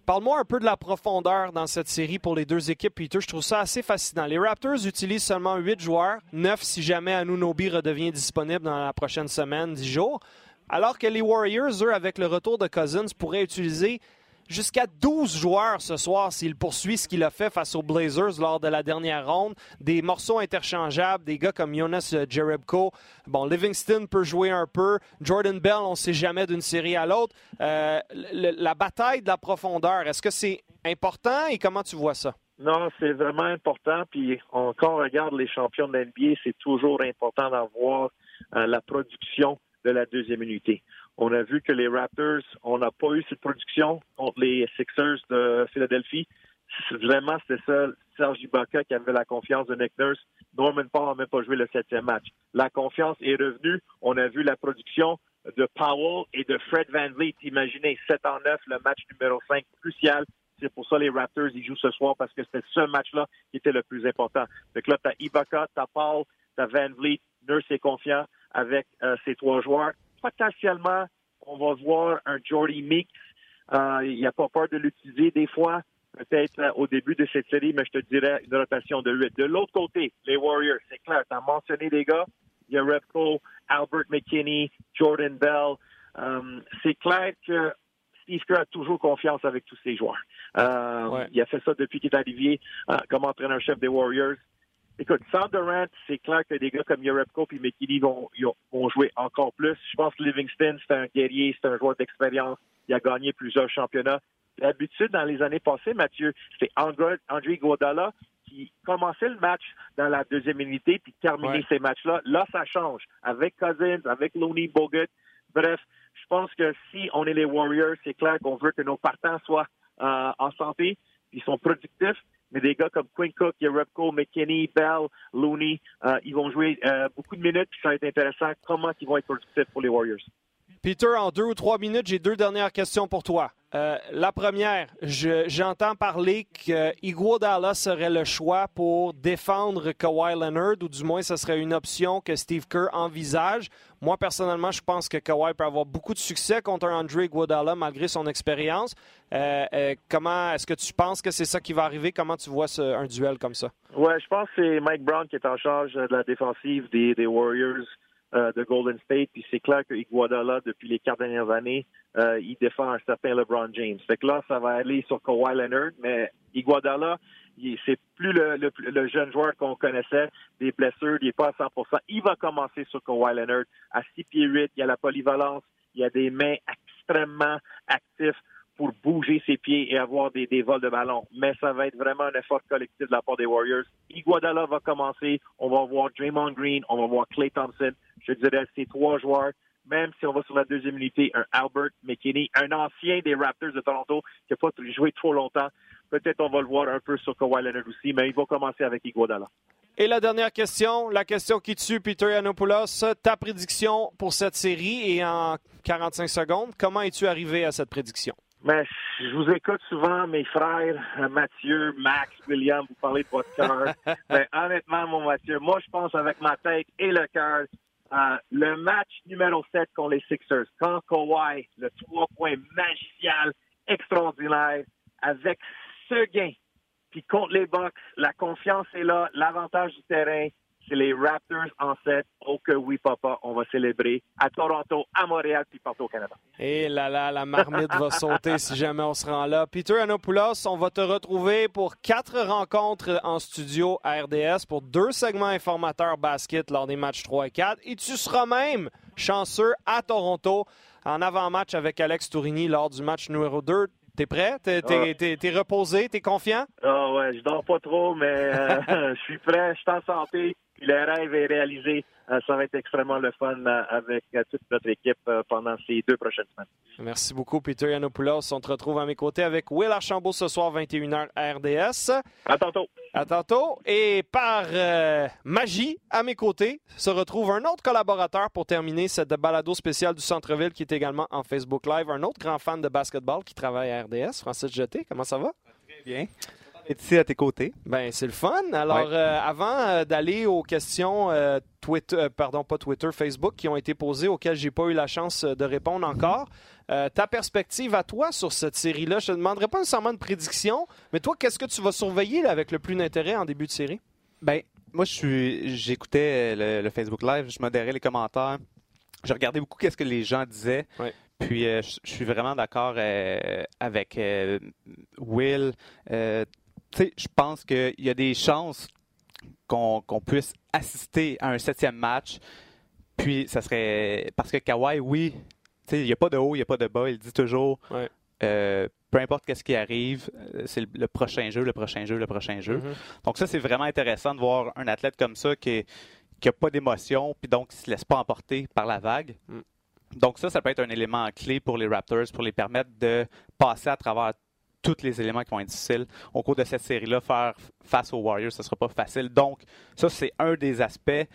S1: Parle-moi un peu de la profondeur dans cette série pour les deux équipes, Peter. Je trouve ça assez fascinant. Les Raptors utilisent seulement huit joueurs, neuf si jamais Anunobi redevient disponible dans la prochaine semaine, dix jours, alors que les Warriors, eux, avec le retour de Cousins, pourraient utiliser jusqu'à 12 joueurs ce soir s'il poursuit ce qu'il a fait face aux Blazers lors de la dernière ronde. Des morceaux interchangeables, des gars comme Jonas Jerebko. Bon, Livingston peut jouer un peu. Jordan Bell, on ne sait jamais d'une série à l'autre. Euh, la bataille de la profondeur, est-ce que c'est important et comment tu vois ça?
S4: Non, c'est vraiment important. Puis quand on regarde les champions de l'NBA, c'est toujours important d'avoir euh, la production de la deuxième unité. On a vu que les Raptors, on n'a pas eu cette production contre les Sixers de Philadelphie. Vraiment, c'était ça, Serge Ibaka qui avait la confiance de Nick Nurse. Norman Paul n'a même pas joué le septième match. La confiance est revenue. On a vu la production de Powell et de Fred Van Vliet. Imaginez, 7 en 9, le match numéro 5, crucial. C'est pour ça les Raptors, ils jouent ce soir parce que c'était ce match-là qui était le plus important. Donc là, tu as Ibaka, tu as Paul, tu as Van Vliet. Nurse est confiant avec euh, ces trois joueurs potentiellement, on va voir un Jordy Mix. Euh, il n'y a pas peur de l'utiliser des fois, peut-être euh, au début de cette série, mais je te dirais une rotation de 8. De l'autre côté, les Warriors, c'est clair, tu as mentionné des gars. Il y a Repco, Albert McKinney, Jordan Bell. Euh, c'est clair que Steve Kerr a toujours confiance avec tous ses joueurs. Il a fait ça depuis qu'il est arrivé comme entraîneur-chef des Warriors. Écoute, sans Durant, c'est clair que des gars comme Yorepko et McKinney vont, vont jouer encore plus. Je pense que Livingston, c'est un guerrier, c'est un joueur d'expérience. Il a gagné plusieurs championnats. L'habitude dans les années passées, Mathieu, c'est André, André Godala qui commençait le match dans la deuxième unité puis terminait ces matchs-là. Là, ça change. Avec Cousins, avec Looney Bogut. Bref, je pense que si on est les Warriors, c'est clair qu'on veut que nos partants soient euh, en santé, ils sont productifs mais des gars comme Quinn Cook, Repko, McKinney, Bell, Looney, euh, ils vont jouer euh, beaucoup de minutes, ça va être intéressant comment ils vont être productifs pour les Warriors?
S1: Peter, en deux ou trois minutes, j'ai deux dernières questions pour toi. Euh, la première, j'entends parler que Iguodala serait le choix pour défendre Kawhi Leonard, ou du moins ce serait une option que Steve Kerr envisage. Moi, personnellement, je pense que Kawhi peut avoir beaucoup de succès contre Andre Iguodala malgré son expérience. Euh, euh, comment est-ce que tu penses que c'est ça qui va arriver? Comment tu vois un duel comme ça?
S4: Ouais, je pense que c'est Mike Brown qui est en charge de la défensive des Warriors. Euh, de Golden State. Puis c'est clair que Iguodala, depuis les quatre dernières années, euh, il défend un certain LeBron James. Fait que là, ça va aller sur Kawhi Leonard, mais Iguodala, c'est plus le, jeune joueur qu'on connaissait, des blessures, il n'est pas à 100% Il va commencer sur Kawhi Leonard à 6 pieds 8, il y a la polyvalence, il y a des mains extrêmement actives pour bouger ses pieds et avoir des, vols de ballon. Mais ça va être vraiment un effort collectif de la part des Warriors. Iguodala va commencer. On va voir Draymond Green. On va voir Clay Thompson. Je dirais ces trois joueurs. Même si on va sur la deuxième unité, un Albert McKinney, un ancien des Raptors de Toronto qui n'a pas joué trop longtemps. Peut-être on va le voir un peu sur Kawhi Leonard aussi, mais il va commencer avec Iguodala.
S1: Et la dernière question, la question qui tue Peter Yanopoulos, ta prédiction pour cette série et en 45 secondes, comment es-tu arrivé à cette prédiction?
S4: Mais je vous écoute souvent, mes frères, euh, Mathieu, Max, William, vous parlez de votre cœur. Mais honnêtement, mon Mathieu, moi, je pense avec ma tête et le cœur. Euh, le match numéro 7 contre les Sixers, quand Kawhi, le trois points magicial, extraordinaire, avec ce gain, puis contre les Bucks, la confiance est là, l'avantage du terrain, c'est les Raptors en 7. Oh que oui, papa, on va célébrer à Toronto, à Montréal, puis partout au Canada.
S1: Et là là, la marmite va sauter si jamais on se rend là. Peter Anopoulos, on va te retrouver pour quatre rencontres en studio à RDS pour deux segments informateurs basket lors des matchs 3 et 4. Et tu seras même chanceux à Toronto en avant-match avec Alex Tourini lors du match numéro 2. T'es prêt? T'es, es, reposé? T'es confiant?
S4: Ah ouais, je dors pas trop, mais euh, je suis prêt, je suis en santé le rêve est réalisé. Euh, ça va être extrêmement le fun euh, avec euh, toute notre équipe pendant ces deux prochaines semaines.
S1: Merci beaucoup, Peter Yanopoulos. On te retrouve à mes côtés avec Will Archambault ce soir, 21h à RDS.
S4: À tantôt.
S1: À tantôt. Et par magie, à mes côtés, se retrouve un autre collaborateur pour terminer cette balado spéciale du Centre-Ville qui est également en Facebook Live. Un autre grand fan de basketball qui travaille à RDS, Francis Jeté. Comment ça va?
S5: Très bien ici à tes côtés.
S1: Ben, c'est le fun. Alors, euh, avant euh, d'aller aux questions euh, Twitter, pardon, pas Twitter, Facebook qui ont été posées auxquelles j'ai pas eu la chance de répondre encore, ta perspective à toi sur cette série-là, je te demanderai pas nécessairement de prédiction, mais toi, qu'est-ce que tu vas surveiller avec le plus d'intérêt en début de série?
S5: Ben, moi, je suis, j'écoutais le, Facebook Live, je modérais les commentaires. Je regardais beaucoup qu'est-ce que les gens disaient. Puis je suis vraiment d'accord avec Will je pense qu'il y a des chances qu'on puisse assister à un septième match. Puis, ça serait. Parce que Kawhi, oui, il n'y a pas de haut, il n'y a pas de bas. Il dit toujours euh, peu importe ce qui arrive, euh, c'est le, prochain jeu, le prochain jeu, le prochain jeu. Mm-hmm. Donc, ça, c'est vraiment intéressant de voir un athlète comme ça qui n'a pas d'émotion, puis donc qui ne se laisse pas emporter par la vague. Mm. Donc, ça, ça peut être un élément clé pour les Raptors pour les permettre de passer à travers tous les éléments qui vont être difficiles. Au cours de cette série-là, faire face aux Warriors, ce ne sera pas facile. Donc, ça, c'est un des aspects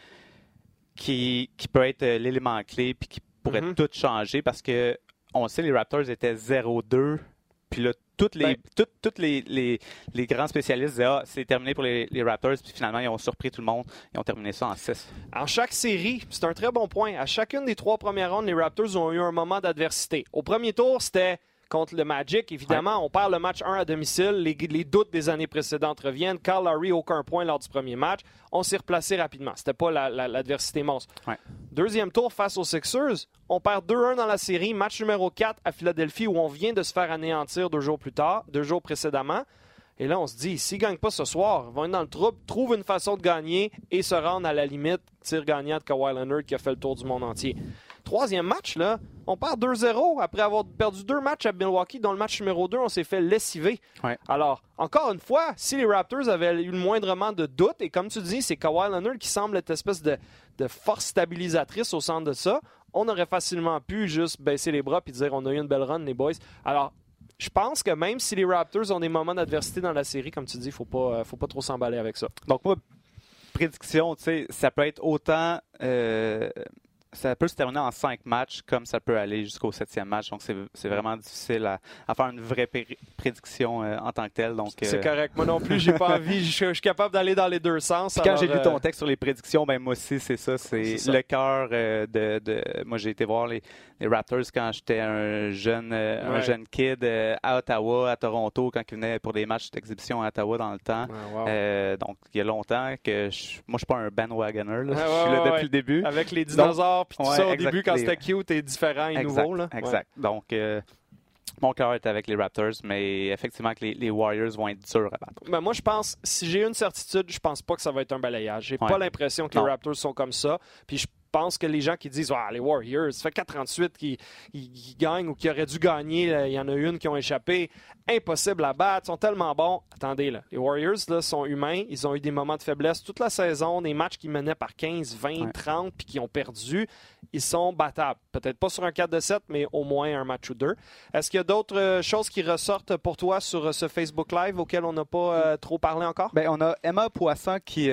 S5: qui, qui peut être euh, l'élément clé puis qui pourrait mm-hmm. tout changer parce que on sait les Raptors étaient 0-2. Puis là, toutes les, ben toutes, les, les, grands spécialistes disaient Ah, c'est terminé pour les, les, Raptors. Puis finalement, ils ont surpris tout le monde. Ils ont terminé ça en 6.
S1: En chaque série, c'est un très bon point. À chacune des trois premières rondes, les Raptors ont eu un moment d'adversité. Au premier tour, c'était contre le Magic. Évidemment, on perd le match 1 à domicile. Les, doutes des années précédentes reviennent. Carl Lowry, aucun point lors du premier match. On s'est replacé rapidement. C'était pas l'adversité monstre. Deuxième tour face aux Sixers. On perd 2-1 dans la série. Match numéro 4 à Philadelphie où on vient de se faire anéantir deux jours plus tard, deux jours précédemment. Et là, on se dit, s'ils ne gagnent pas ce soir, ils vont être dans le trouble, trouvent une façon de gagner et se rendre à la limite. Tir gagnant de Kawhi Leonard qui a fait le tour du monde entier. Troisième match, là, on perd 2-0 après avoir perdu deux matchs à Milwaukee, dont le match numéro 2, on s'est fait lessiver. Alors, encore une fois, si les Raptors avaient eu le moindrement de doute, et comme tu dis, c'est Kawhi Leonard qui semble être espèce de, force stabilisatrice au centre de ça, on aurait facilement pu juste baisser les bras et dire on a eu une belle run, les boys. Alors, je pense que même si les Raptors ont des moments d'adversité dans la série, comme tu dis, il ne faut pas, faut pas trop s'emballer avec ça.
S5: Donc, moi, prédiction, tu sais, ça peut être autant. Euh, ça peut se terminer en cinq matchs comme ça peut aller jusqu'au septième match. Donc, c'est vraiment difficile à, faire une vraie prédiction euh, en tant que telle.
S1: C'est euh, correct. Moi non plus, j'ai pas envie. Je, suis capable d'aller dans les deux sens.
S5: quand j'ai lu ton euh, texte sur les prédictions, ben moi aussi, c'est ça. C'est le cœur de, de, Moi, j'ai été voir les, les Raptors quand j'étais un jeune, un jeune kid à Ottawa, à Toronto, quand ils venaient pour des matchs d'exhibition à Ottawa dans le temps. donc, il y a longtemps que je, moi, je suis pas un bandwagoner. je suis là depuis le début.
S1: Avec les dinosaures puis tout ça au début quand c'était cute et différent et nouveau. Là.
S5: Exact. Donc, euh, mon cœur est avec les Raptors, mais effectivement que les, Warriors vont être durs à battre.
S1: Ben moi, je pense, si j'ai une certitude, je pense pas que ça va être un balayage. J'ai pas l'impression que les Raptors sont comme ça. Puis je pense que les gens qui disent ah, les Warriors, ça fait 438 qui, qui, gagnent ou qui auraient dû gagner, il y en a une qui ont échappé, impossible à battre, sont tellement bons. Attendez, là, les Warriors là, sont humains, ils ont eu des moments de faiblesse toute la saison, des matchs qui menaient par 15, 20, 30 puis qui ont perdu, ils sont battables. Peut-être pas sur un 4 de 7, mais au moins un match ou deux. Est-ce qu'il y a d'autres euh, choses qui ressortent pour toi sur euh, ce Facebook Live auquel on n'a pas euh, trop parlé encore?
S5: Bien, on a Emma Poisson qui,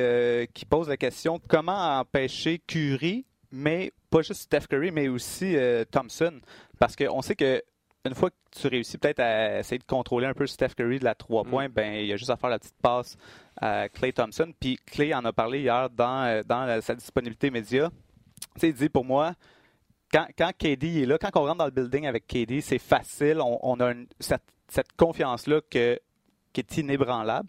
S5: qui pose la question comment empêcher Curie mais pas juste Steph Curry, mais aussi euh, Thompson. Parce qu'on sait que une fois que tu réussis peut-être à essayer de contrôler un peu Steph Curry de la 3 mm. points, ben il y a juste à faire la petite passe à Clay Thompson. Puis Clay en a parlé hier dans, euh, dans sa disponibilité média. Tu il dit pour moi, quand, quand KD est là, quand on rentre dans le building avec KD, c'est facile. On, a cette, confiance-là que qui est inébranlable.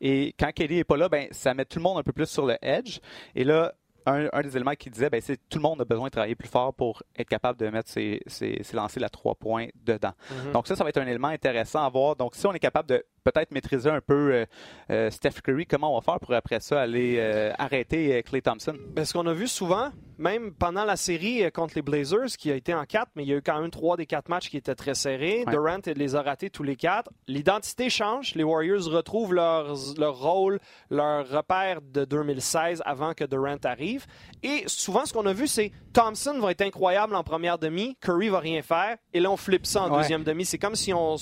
S5: Et quand KD n'est pas là, ben, ça met tout le monde un peu plus sur le edge. Et là, un, des éléments qui disait, ben, c'est tout le monde a besoin de travailler plus fort pour être capable de mettre ses, ses, lancers à trois points dedans. Mm-hmm. Donc ça, ça va être un élément intéressant à voir. Donc si on est capable de peut-être maîtriser un peu euh, euh, Steph Curry. Comment on va faire pour après ça aller euh, arrêter Clay Thompson?
S1: Ben, ce qu'on a vu souvent, même pendant la série contre les Blazers, qui a été en quatre, mais il y a eu quand même trois des quatre matchs qui étaient très serrés. Durant les a ratés tous les quatre. L'identité change. Les Warriors retrouvent leur, leur rôle, leur repère de 2016 avant que Durant arrive. Et souvent, ce qu'on a vu, c'est Thompson va être incroyable en première demi, Curry va rien faire, et là, on flippe ça en deuxième demi. C'est comme si on,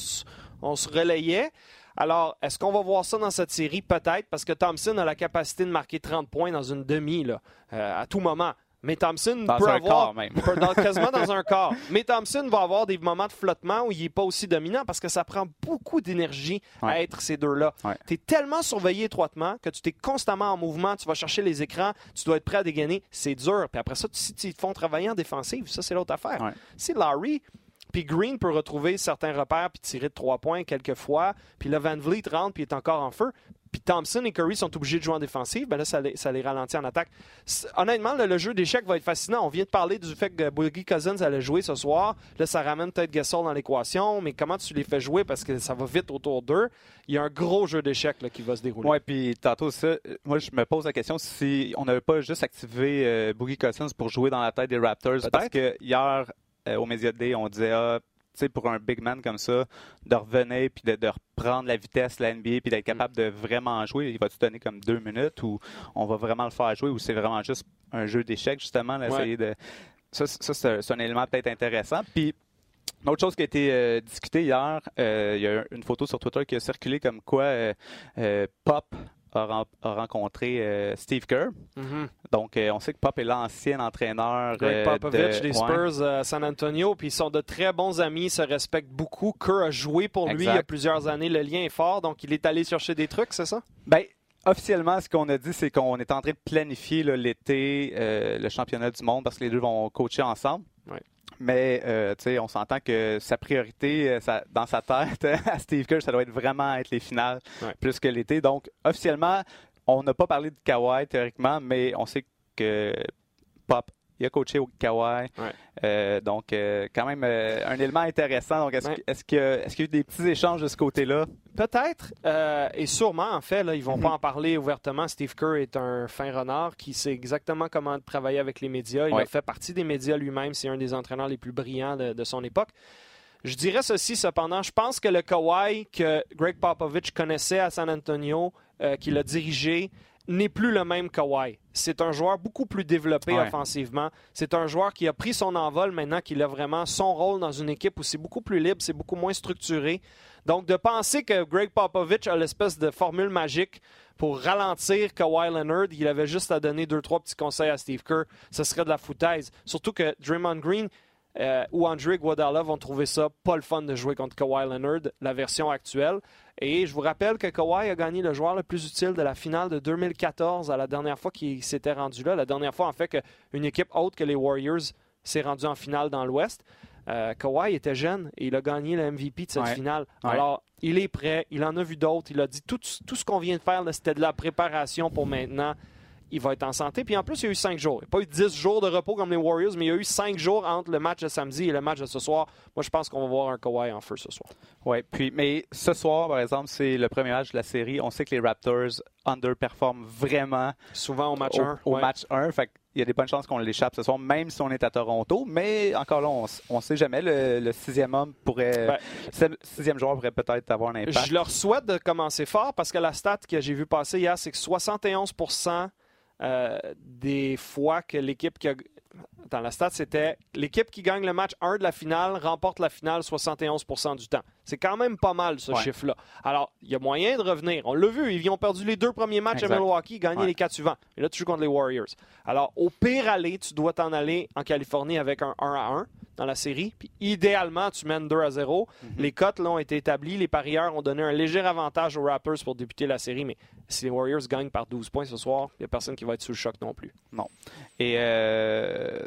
S1: on se relayait. Alors, est-ce qu'on va voir ça dans cette série? Peut-être, parce que Thompson a la capacité de marquer 30 points dans une demi, là, euh, à tout moment. Mais Thompson
S5: peut
S1: avoir
S5: même.
S1: quasiment dans un quart. Mais Thompson va avoir des moments de flottement où il n'est pas aussi dominant parce que ça prend beaucoup d'énergie à être ces deux-là. Tu es tellement surveillé étroitement que tu es constamment en mouvement, tu vas chercher les écrans, tu dois être prêt à dégainer. C'est dur. Puis après ça, si tu te font travailler en défensive, ça c'est l'autre affaire. Si Larry puis Green peut retrouver certains repères puis tirer de trois points quelques fois. Puis là, Van Vliet rentre puis est encore en feu. Puis Thompson et Curry sont obligés de jouer en défensive. Ben là, ça les, ralentit en attaque. Honnêtement, le jeu d'échecs va être fascinant. On vient de parler du fait que Boogie Cousins allait jouer ce soir. Là, ça ramène peut-être Gasol dans l'équation. Mais comment tu les fais jouer? Parce que ça va vite autour d'eux? Il y a un gros jeu d'échecs qui va se dérouler.
S5: Oui, puis tantôt, ça, moi, je me pose la question si on n'avait pas juste activé euh, Boogie Cousins pour jouer dans la tête des Raptors. Parce que hier, euh, au Media Day, on disait ah, pour un big man comme ça, de revenir puis de, reprendre la vitesse de la NBA puis d'être capable de vraiment jouer, il va te donner comme deux minutes ou on va vraiment le faire jouer ou c'est vraiment juste un jeu d'échecs, justement, de. Ça, c'est un élément peut-être intéressant. Puis, une autre chose qui a été euh, discutée hier, euh, il y a une photo sur Twitter qui a circulé comme quoi euh, Pop a, rencontré euh, Steve Kerr. Mm-hmm. Donc, euh, on sait que Pop est l'ancien entraîneur
S1: Greg euh, Popovich des Spurs à San Antonio. Puis ils sont de très bons amis, ils se respectent beaucoup. Kerr a joué pour lui il y a plusieurs années. Le lien est fort. Donc, il est allé chercher des trucs, c'est ça?
S5: Ben, officiellement, ce qu'on a dit, c'est qu'on est en train de planifier l'été le championnat du monde parce que les deux vont coacher ensemble. Mais euh, on s'entend que sa priorité euh, dans sa tête à Steve Kerr, ça doit être vraiment être les finales plus que l'été. Donc, officiellement, on n'a pas parlé de Kawhi théoriquement, mais on sait que Pop il a coaché au Kawhi. Euh, donc, euh, quand même, euh, un élément intéressant. Donc, est-ce qu'il y, a eu des petits échanges de ce côté-là?
S1: Peut-être. et sûrement, en fait, là, ils vont mm-hmm. pas en parler ouvertement. Steve Kerr est un fin renard qui sait exactement comment travailler avec les médias. Il a fait partie des médias lui-même. C'est un des entraîneurs les plus brillants de, son époque. Je dirais ceci cependant, je pense que le Kawhi que Greg Popovich connaissait à San Antonio, qu'il a dirigé, n'est plus le même Kawhi. C'est un joueur beaucoup plus développé offensivement. C'est un joueur qui a pris son envol maintenant qu'il a vraiment son rôle dans une équipe où c'est beaucoup plus libre, c'est beaucoup moins structuré. Donc, de penser que Greg Popovich a l'espèce de formule magique pour ralentir Kawhi Leonard, il avait juste à donner deux, trois petits conseils à Steve Kerr, ce serait de la foutaise. Surtout que Draymond Green euh, ou André Guadala vont trouver ça pas le fun de jouer contre Kawhi Leonard, la version actuelle. Et je vous rappelle que Kawhi a gagné le joueur le plus utile de la finale de 2014 à la dernière fois qu'il s'était rendu là. La dernière fois, en fait, qu'une équipe autre que les Warriors s'est rendue en finale dans l'Ouest. Euh, Kawhi était jeune et il a gagné le MVP de cette finale. Alors, il est prêt, il en a vu d'autres, il a dit tout, tout ce qu'on vient de faire, c'était de la préparation pour maintenant il va être en santé. Puis en plus, il y a eu cinq jours. Il n'y a pas eu dix jours de repos comme les Warriors, mais il y a eu cinq jours entre le match de samedi et le match de ce soir. Moi, je pense qu'on va voir un Kawhi en feu ce soir.
S5: Oui, puis mais ce soir, par exemple, c'est le premier match de la série. On sait que les Raptors underperforment vraiment.
S1: Souvent au match 1.
S5: Au, match 1. Fait il y a des bonnes chances qu'on l'échappe ce soir, même si on est à Toronto. Mais encore là, on ne sait jamais. Le, sixième homme pourrait. Ben, sixième joueur pourrait peut-être avoir un impact.
S1: Je leur souhaite de commencer fort parce que la stat que j'ai vu passer hier, c'est que 71 euh, des fois que l'équipe qui a. Dans la stat, c'était l'équipe qui gagne le match 1 de la finale remporte la finale 71% du temps. C'est quand même pas mal, ce chiffre-là. Alors, il y a moyen de revenir. On l'a vu, ils ont perdu les deux premiers matchs à Milwaukee, gagné les quatre suivants. Et là, tu joues contre les Warriors. Alors, au pire aller, tu dois t'en aller en Californie avec un 1 à 1 dans la série. Puis idéalement, tu mènes 2 à 0. Mhm. Les cotes là, ont été établies. Les parieurs ont donné un léger avantage aux Raptors pour débuter la série. Mais si les Warriors gagnent par 12 points ce soir, il n'y a personne qui va être sous le choc non plus.
S5: Non. Et euh,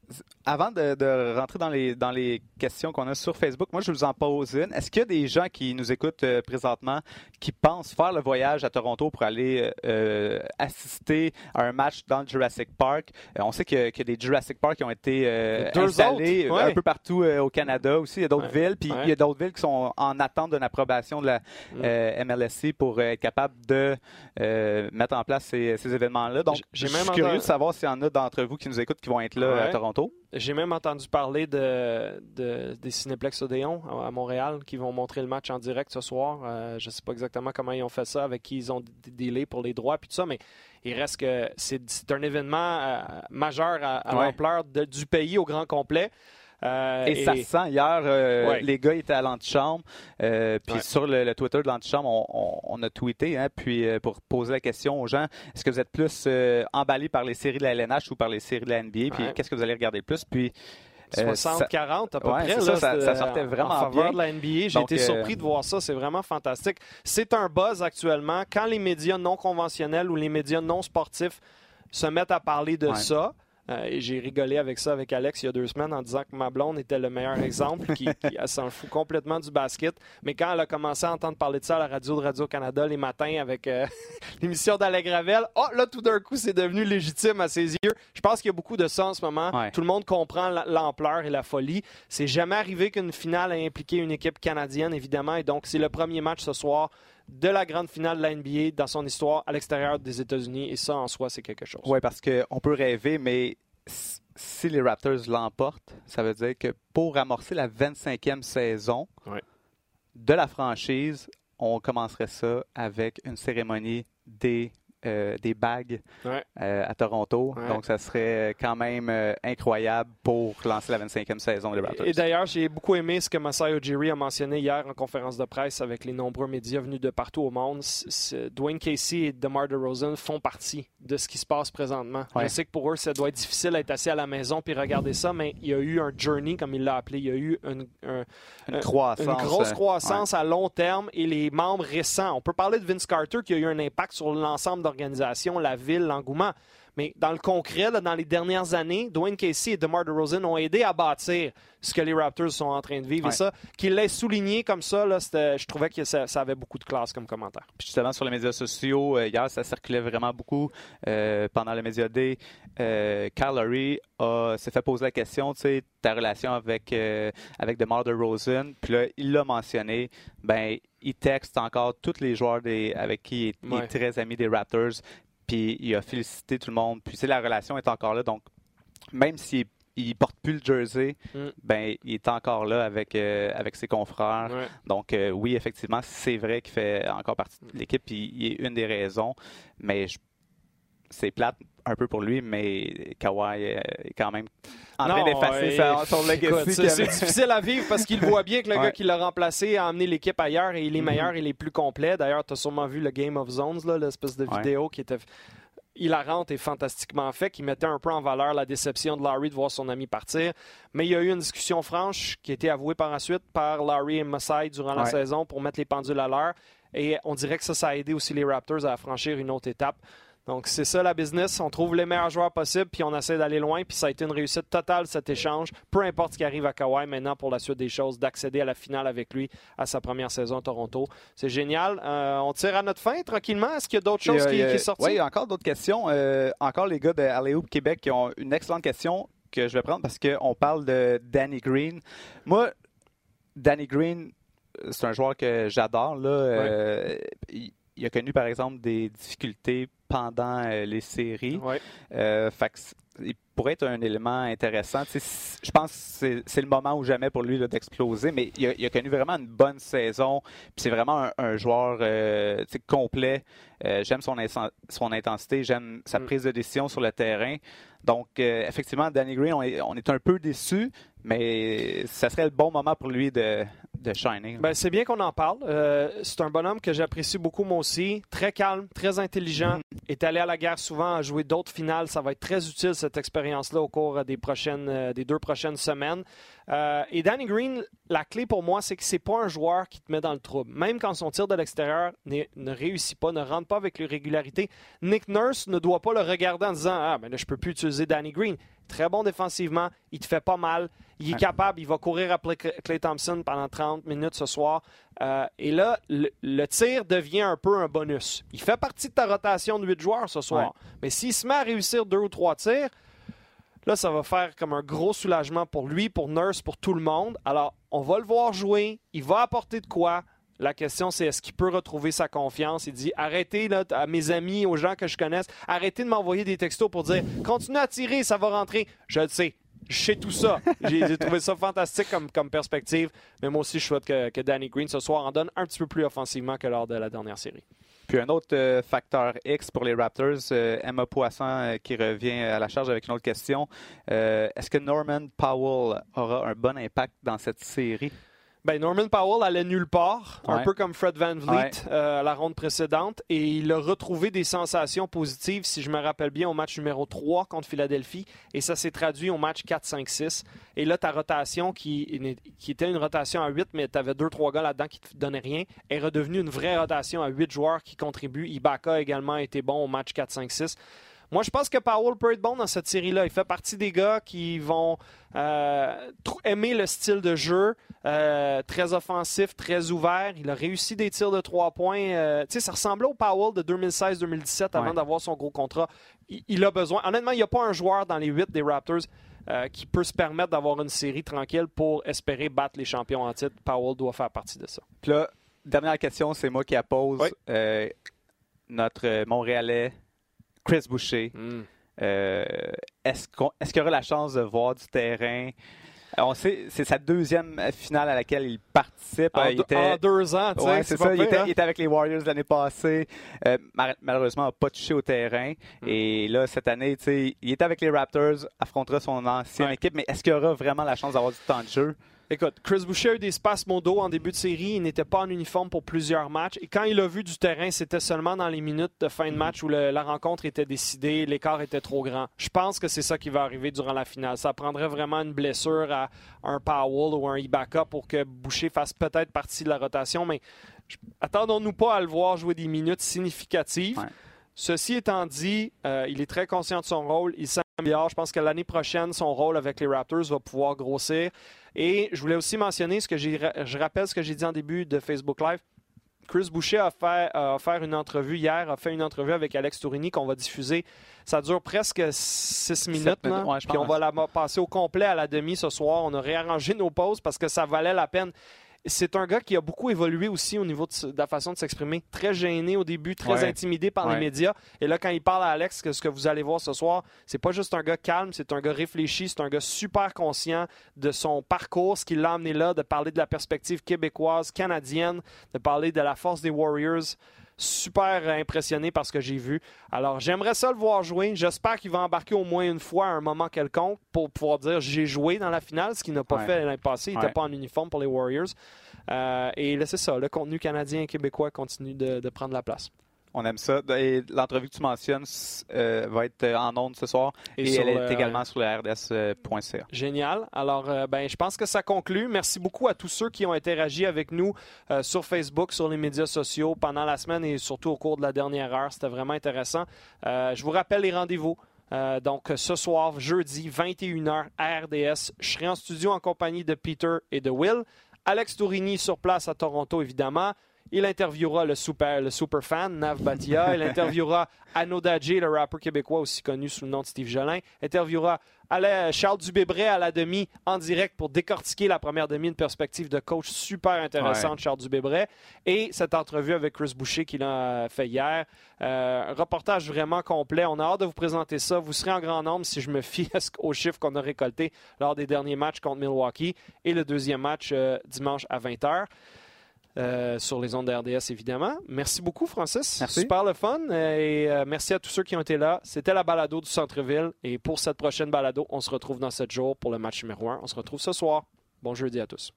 S5: avant de, rentrer dans les, dans les questions qu'on a sur Facebook, moi, je vous en pose une. Est-ce qu'il y a des gens qui nous écoutent euh, présentement qui pensent faire le voyage à Toronto pour aller euh, assister à un match dans le Jurassic Park? Euh, on sait qu'il y, a des Jurassic Park qui ont été installés un peu partout au Canada aussi. Il y a d'autres villes, puis il y a d'autres villes qui sont en attente d'une approbation de la mm. MLSC pour être capable de mettre en place ces, événements-là. Donc, je suis curieux de savoir s'il y en a d'entre vous qui nous écoutent qui vont être là à Toronto.
S1: J'ai même entendu parler de, des Cinéplex Odéon à Montréal qui vont montrer le match en direct ce soir. Euh, je ne sais pas exactement comment ils ont fait ça, avec qui ils ont délai pour les droits puis tout ça, mais il reste que c'est un événement euh, majeur à, l'ampleur du pays au grand complet.
S5: Euh, et, ça se sent. Hier, euh, les gars étaient à l'antichambre. Euh, puis sur le, Twitter de l'antichambre, on, a tweeté hein, puis, pour poser la question aux gens est-ce que vous êtes plus emballé par les séries de la LNH ou par les séries de la NBA Puis qu'est-ce que vous allez regarder le plus? Puis
S1: 60-40 à peu près.
S5: ça, sortait vraiment en
S1: faveur de la NBA. J'ai été surpris de voir ça. C'est vraiment fantastique. C'est un buzz actuellement. Quand les médias non conventionnels ou les médias non sportifs se mettent à parler de ça, euh, et j'ai rigolé avec ça avec Alex il y a deux semaines en disant que ma blonde était le meilleur exemple, qui, s'en fout complètement du basket. Mais quand elle a commencé à entendre parler de ça à la radio de Radio-Canada les matins avec euh, l'émission d'Alex Gravel, oh là, tout d'un coup, c'est devenu légitime à ses yeux. Je pense qu'il y a beaucoup de ça en ce moment. Tout le monde comprend l'ampleur et la folie. C'est jamais arrivé qu'une finale ait impliqué une équipe canadienne, évidemment. Et donc, c'est le premier match ce soir de la grande finale de la NBA dans son histoire à l'extérieur des États-Unis. Et ça, en soi, c'est quelque chose.
S5: Oui, parce qu'on peut rêver, mais si les Raptors l'emportent, ça veut dire que pour amorcer la 25e saison de la franchise, on commencerait ça avec une cérémonie des euh, des bagues euh, à Toronto. Donc, ça serait quand même euh, incroyable pour lancer la 25e saison des Raptors.
S1: Et, d'ailleurs, j'ai beaucoup aimé ce que Masai Ujiri a mentionné hier en conférence de presse avec les nombreux médias venus de partout au monde. Dwayne Casey et DeMar DeRozan font partie de ce qui se passe présentement. Je sais que pour eux, ça doit être difficile d'être assis à la maison puis regarder ça, mais il y a eu un journey, comme il l'a appelé. Il y a eu une,
S5: une, croissance,
S1: une grosse croissance à long terme et les membres récents. On peut parler de Vince Carter qui a eu un impact sur l'ensemble de l'organisation, la ville, l'engouement. Mais dans le concret, dans les dernières années, Dwayne Casey et DeMar DeRozan ont aidé à bâtir ce que les Raptors sont en train de vivre. Et ça, qu'il l'ait souligné comme ça, là, je trouvais que ça, avait beaucoup de classe comme commentaire.
S5: Puis justement, sur les médias sociaux, euh, hier, ça circulait vraiment beaucoup euh, pendant le Média Day. Euh, s'est fait poser la question, tu sais, ta relation avec, euh, avec DeMar DeRozan. Puis là, il l'a mentionné. Ben, il texte encore tous les joueurs des, avec qui il est, très ami des Raptors. Puis il a félicité tout le monde. Puis la relation est encore là. Donc, même s'il il porte plus le jersey, mm. ben il est encore là avec euh, avec ses confrères. Donc euh, oui, effectivement, c'est vrai qu'il fait encore partie de l'équipe, il, il est une des raisons, mais je c'est plate un peu pour lui, mais Kawhi est quand même en train d'effacer son legacy.
S1: C'est difficile à vivre parce qu'il voit bien que le gars qui l'a remplacé a amené l'équipe ailleurs et il est mm-hmm. meilleur, il est plus complet. D'ailleurs, tu as sûrement vu le Game of Zones, l'espèce de vidéo qui était hilarante et fantastiquement fait, qui mettait un peu en valeur la déception de Larry de voir son ami partir. Mais il y a eu une discussion franche qui a été avouée par la suite par Larry et Masai durant la saison pour mettre les pendules à l'heure. Et on dirait que ça, ça a aidé aussi les Raptors à franchir une autre étape. Donc, c'est ça la business. On trouve les meilleurs joueurs possibles, puis on essaie d'aller loin. Puis ça a été une réussite totale, cet échange. Peu importe ce qui arrive à Kawhi maintenant pour la suite des choses, d'accéder à la finale avec lui à sa première saison à Toronto. C'est génial. Euh, on tire à notre fin tranquillement. Est-ce qu'il y a d'autres choses qui, sont sorties?
S5: Oui, encore d'autres questions. Euh, encore les gars de Aléo Québec qui ont une excellente question que je vais prendre parce qu'on parle de Danny Green. Moi, Danny Green, c'est un joueur que j'adore. Là. Euh, il a connu, par exemple, des difficultés pendant euh, les séries. Euh, il pourrait être un élément intéressant. je pense que c'est le moment ou jamais pour lui d'exploser, mais il a, connu vraiment une bonne saison. C'est vraiment un, joueur euh, complet. j'aime son, son intensité, j'aime sa mm. prise de décision sur le terrain. Donc, effectivement, Danny Green, on est, on est un peu déçu, mais ça serait le bon moment pour lui de, de Shining.
S1: Ben, c'est bien qu'on en parle. Euh, c'est un bonhomme que j'apprécie beaucoup, moi aussi. Très calme, très intelligent. Mm-hmm. Est allé à la guerre souvent, a joué d'autres finales. Ça va être très utile, cette expérience-là, au cours des, prochaines, euh, des deux prochaines semaines. Euh, et Danny Green, la clé pour moi, c'est que c'est pas un joueur qui te met dans le trouble. Même quand son tir de l'extérieur ne réussit pas, ne rentre pas avec les régularités, Nick Nurse ne doit pas le regarder en disant Ah, mais là, je peux plus utiliser Danny Green. Très bon défensivement, il te fait pas mal, il est capable, il va courir après Clay Thompson pendant 30 minutes ce soir. Euh, et là, le, tir devient un peu un bonus. Il fait partie de ta rotation de 8 joueurs ce soir. Mais s'il se met à réussir deux ou trois tirs, Là, ça va faire comme un gros soulagement pour lui, pour Nurse, pour tout le monde. Alors, on va le voir jouer. Il va apporter de quoi. La question, c'est est-ce qu'il peut retrouver sa confiance? Il dit arrêtez là, à mes amis, aux gens que je connaisse, arrêtez de m'envoyer des textos pour dire continue à tirer, ça va rentrer. Je le sais. Je sais tout ça. J'ai trouvé ça fantastique comme, perspective. Mais moi aussi, je souhaite que, que Danny Green ce soir en donne un petit peu plus offensivement que lors de la dernière série.
S5: Puis un autre euh, facteur X pour les Raptors, euh, Emma Poisson euh, qui revient à la charge avec une autre question. Est-ce que Norman Powell aura un bon impact dans cette série?
S1: Ben, Norman Powell allait nulle part, un peu comme Fred Van Vliet euh, à la ronde précédente, et il a retrouvé des sensations positives, si je me rappelle bien, au match numéro 3 contre Philadelphie, et ça s'est traduit au match 4-5-6. Et là, ta rotation, qui, qui était une rotation à 8, mais tu avais 2-3 gars là-dedans qui ne te donnaient rien, est redevenue une vraie rotation à 8 joueurs qui contribuent. Ibaka a également été bon au match 4-5-6. Moi, je pense que Powell peut être bon dans cette série-là. Il fait partie des gars qui vont euh, aimer le style de jeu, euh, très offensif, très ouvert. Il a réussi des tirs de trois points. Euh, tu sais, ça ressemblait au Powell de 2016-2017 avant d'avoir son gros contrat. Il, a besoin. Honnêtement, il n'y a pas un joueur dans les huit des Raptors qui peut se permettre d'avoir une série tranquille pour espérer battre les champions en titre. Powell doit faire partie de ça.
S5: Puis là, dernière question, c'est moi qui la pose. notre Montréalais Chris Boucher. Hmm. Euh, est-ce qu'il y aura la chance de voir du terrain? Euh, on sait, c'est sa deuxième finale à laquelle il participe.
S1: En, il était, deux ans, tu sais.
S5: c'est ça. il, était, avec les Warriors l'année passée. Euh, malheureusement, il n'a pas touché au terrain. Hmm. Et là, cette année, tu sais, il était avec les Raptors, affrontera son ancienne équipe. Mais est-ce qu'il y aura vraiment la chance d'avoir du temps de jeu?
S1: Écoute, Chris Boucher a eu des spasmodos en début de série. Il n'était pas en uniforme pour plusieurs matchs. Et quand il a vu du terrain, c'était seulement dans les minutes de fin de match où la rencontre était décidée, l'écart était trop grand. Je pense que c'est ça qui va arriver durant la finale. Ça prendrait vraiment une blessure à un Powell ou un Ibaka pour que Boucher fasse peut-être partie de la rotation. Mais attendons-nous pas à le voir jouer des minutes significatives. Ceci étant dit, euh, il est très conscient de son rôle. Il Je pense que l'année prochaine, son rôle avec les Raptors va pouvoir grossir. Et je voulais aussi mentionner ce que j'ai, je rappelle ce que j'ai dit en début de Facebook Live. Chris Boucher a fait, une entrevue hier, a fait une entrevue avec Alex Tourini qu'on va diffuser. Ça dure presque six minutes, puis on va la passer au complet à la demi ce soir. On a réarrangé nos pauses parce que ça valait la peine c'est un gars qui a beaucoup évolué aussi au niveau de, la façon de s'exprimer. Très gêné au début, très intimidé par les médias. Et là, quand il parle à Alex, que ce que vous allez voir ce soir, c'est pas juste un gars calme, c'est un gars réfléchi, c'est un gars super conscient de son parcours, ce qui l'a amené là, de parler de la perspective québécoise, canadienne, de parler de la force des Warriors super impressionné par ce que j'ai vu. Alors, j'aimerais ça le voir jouer. J'espère qu'il va embarquer au moins une fois à un moment quelconque pour pouvoir dire j'ai joué dans la finale, ce qu'il n'a pas fait l'année passée. Il n'était pas en uniforme pour les Warriors. Euh, et là, c'est ça. Le contenu canadien et québécois continue de prendre la place.
S5: On aime ça. Et l'entrevue que tu mentionnes euh, va être en ondes ce soir et, elle est également sur le rds.ca.
S1: Génial. Alors, euh, ben, je pense que ça conclut. Merci beaucoup à tous ceux qui ont interagi avec nous euh, sur Facebook, sur les médias sociaux pendant la semaine et surtout au cours de la dernière heure. C'était vraiment intéressant. je vous rappelle les rendez-vous. donc, ce soir, jeudi, 21h à RDS, je serai en studio en compagnie de Peter et de Will. Alex Tourini sur place à Toronto, évidemment. Il interviewera le super, le super fan, Nav Batia. Il interviewera Anno Dadji, le rappeur québécois aussi connu sous le nom de Steve Jolin. Interviewera Charles Dubébret à la demi en direct pour décortiquer la première demi, une perspective de coach super intéressante, Charles Dubébret. Et cette entrevue avec Chris Boucher qu'il a fait hier. Euh, un reportage vraiment complet. On a hâte de vous présenter ça. Vous serez en grand nombre si je me fie aux chiffres qu'on a récoltés lors des derniers matchs contre Milwaukee et le deuxième match euh, dimanche à 20h. Euh, sur les ondes de RDS, évidemment. Merci beaucoup, Francis.
S5: Merci.
S1: Super le fun. Et euh, merci à tous ceux qui ont été là. C'était la balado du centre-ville. Et pour cette prochaine balado, on se retrouve dans 7 jours pour le match numéro 1. On se retrouve ce soir. Bon jeudi à tous.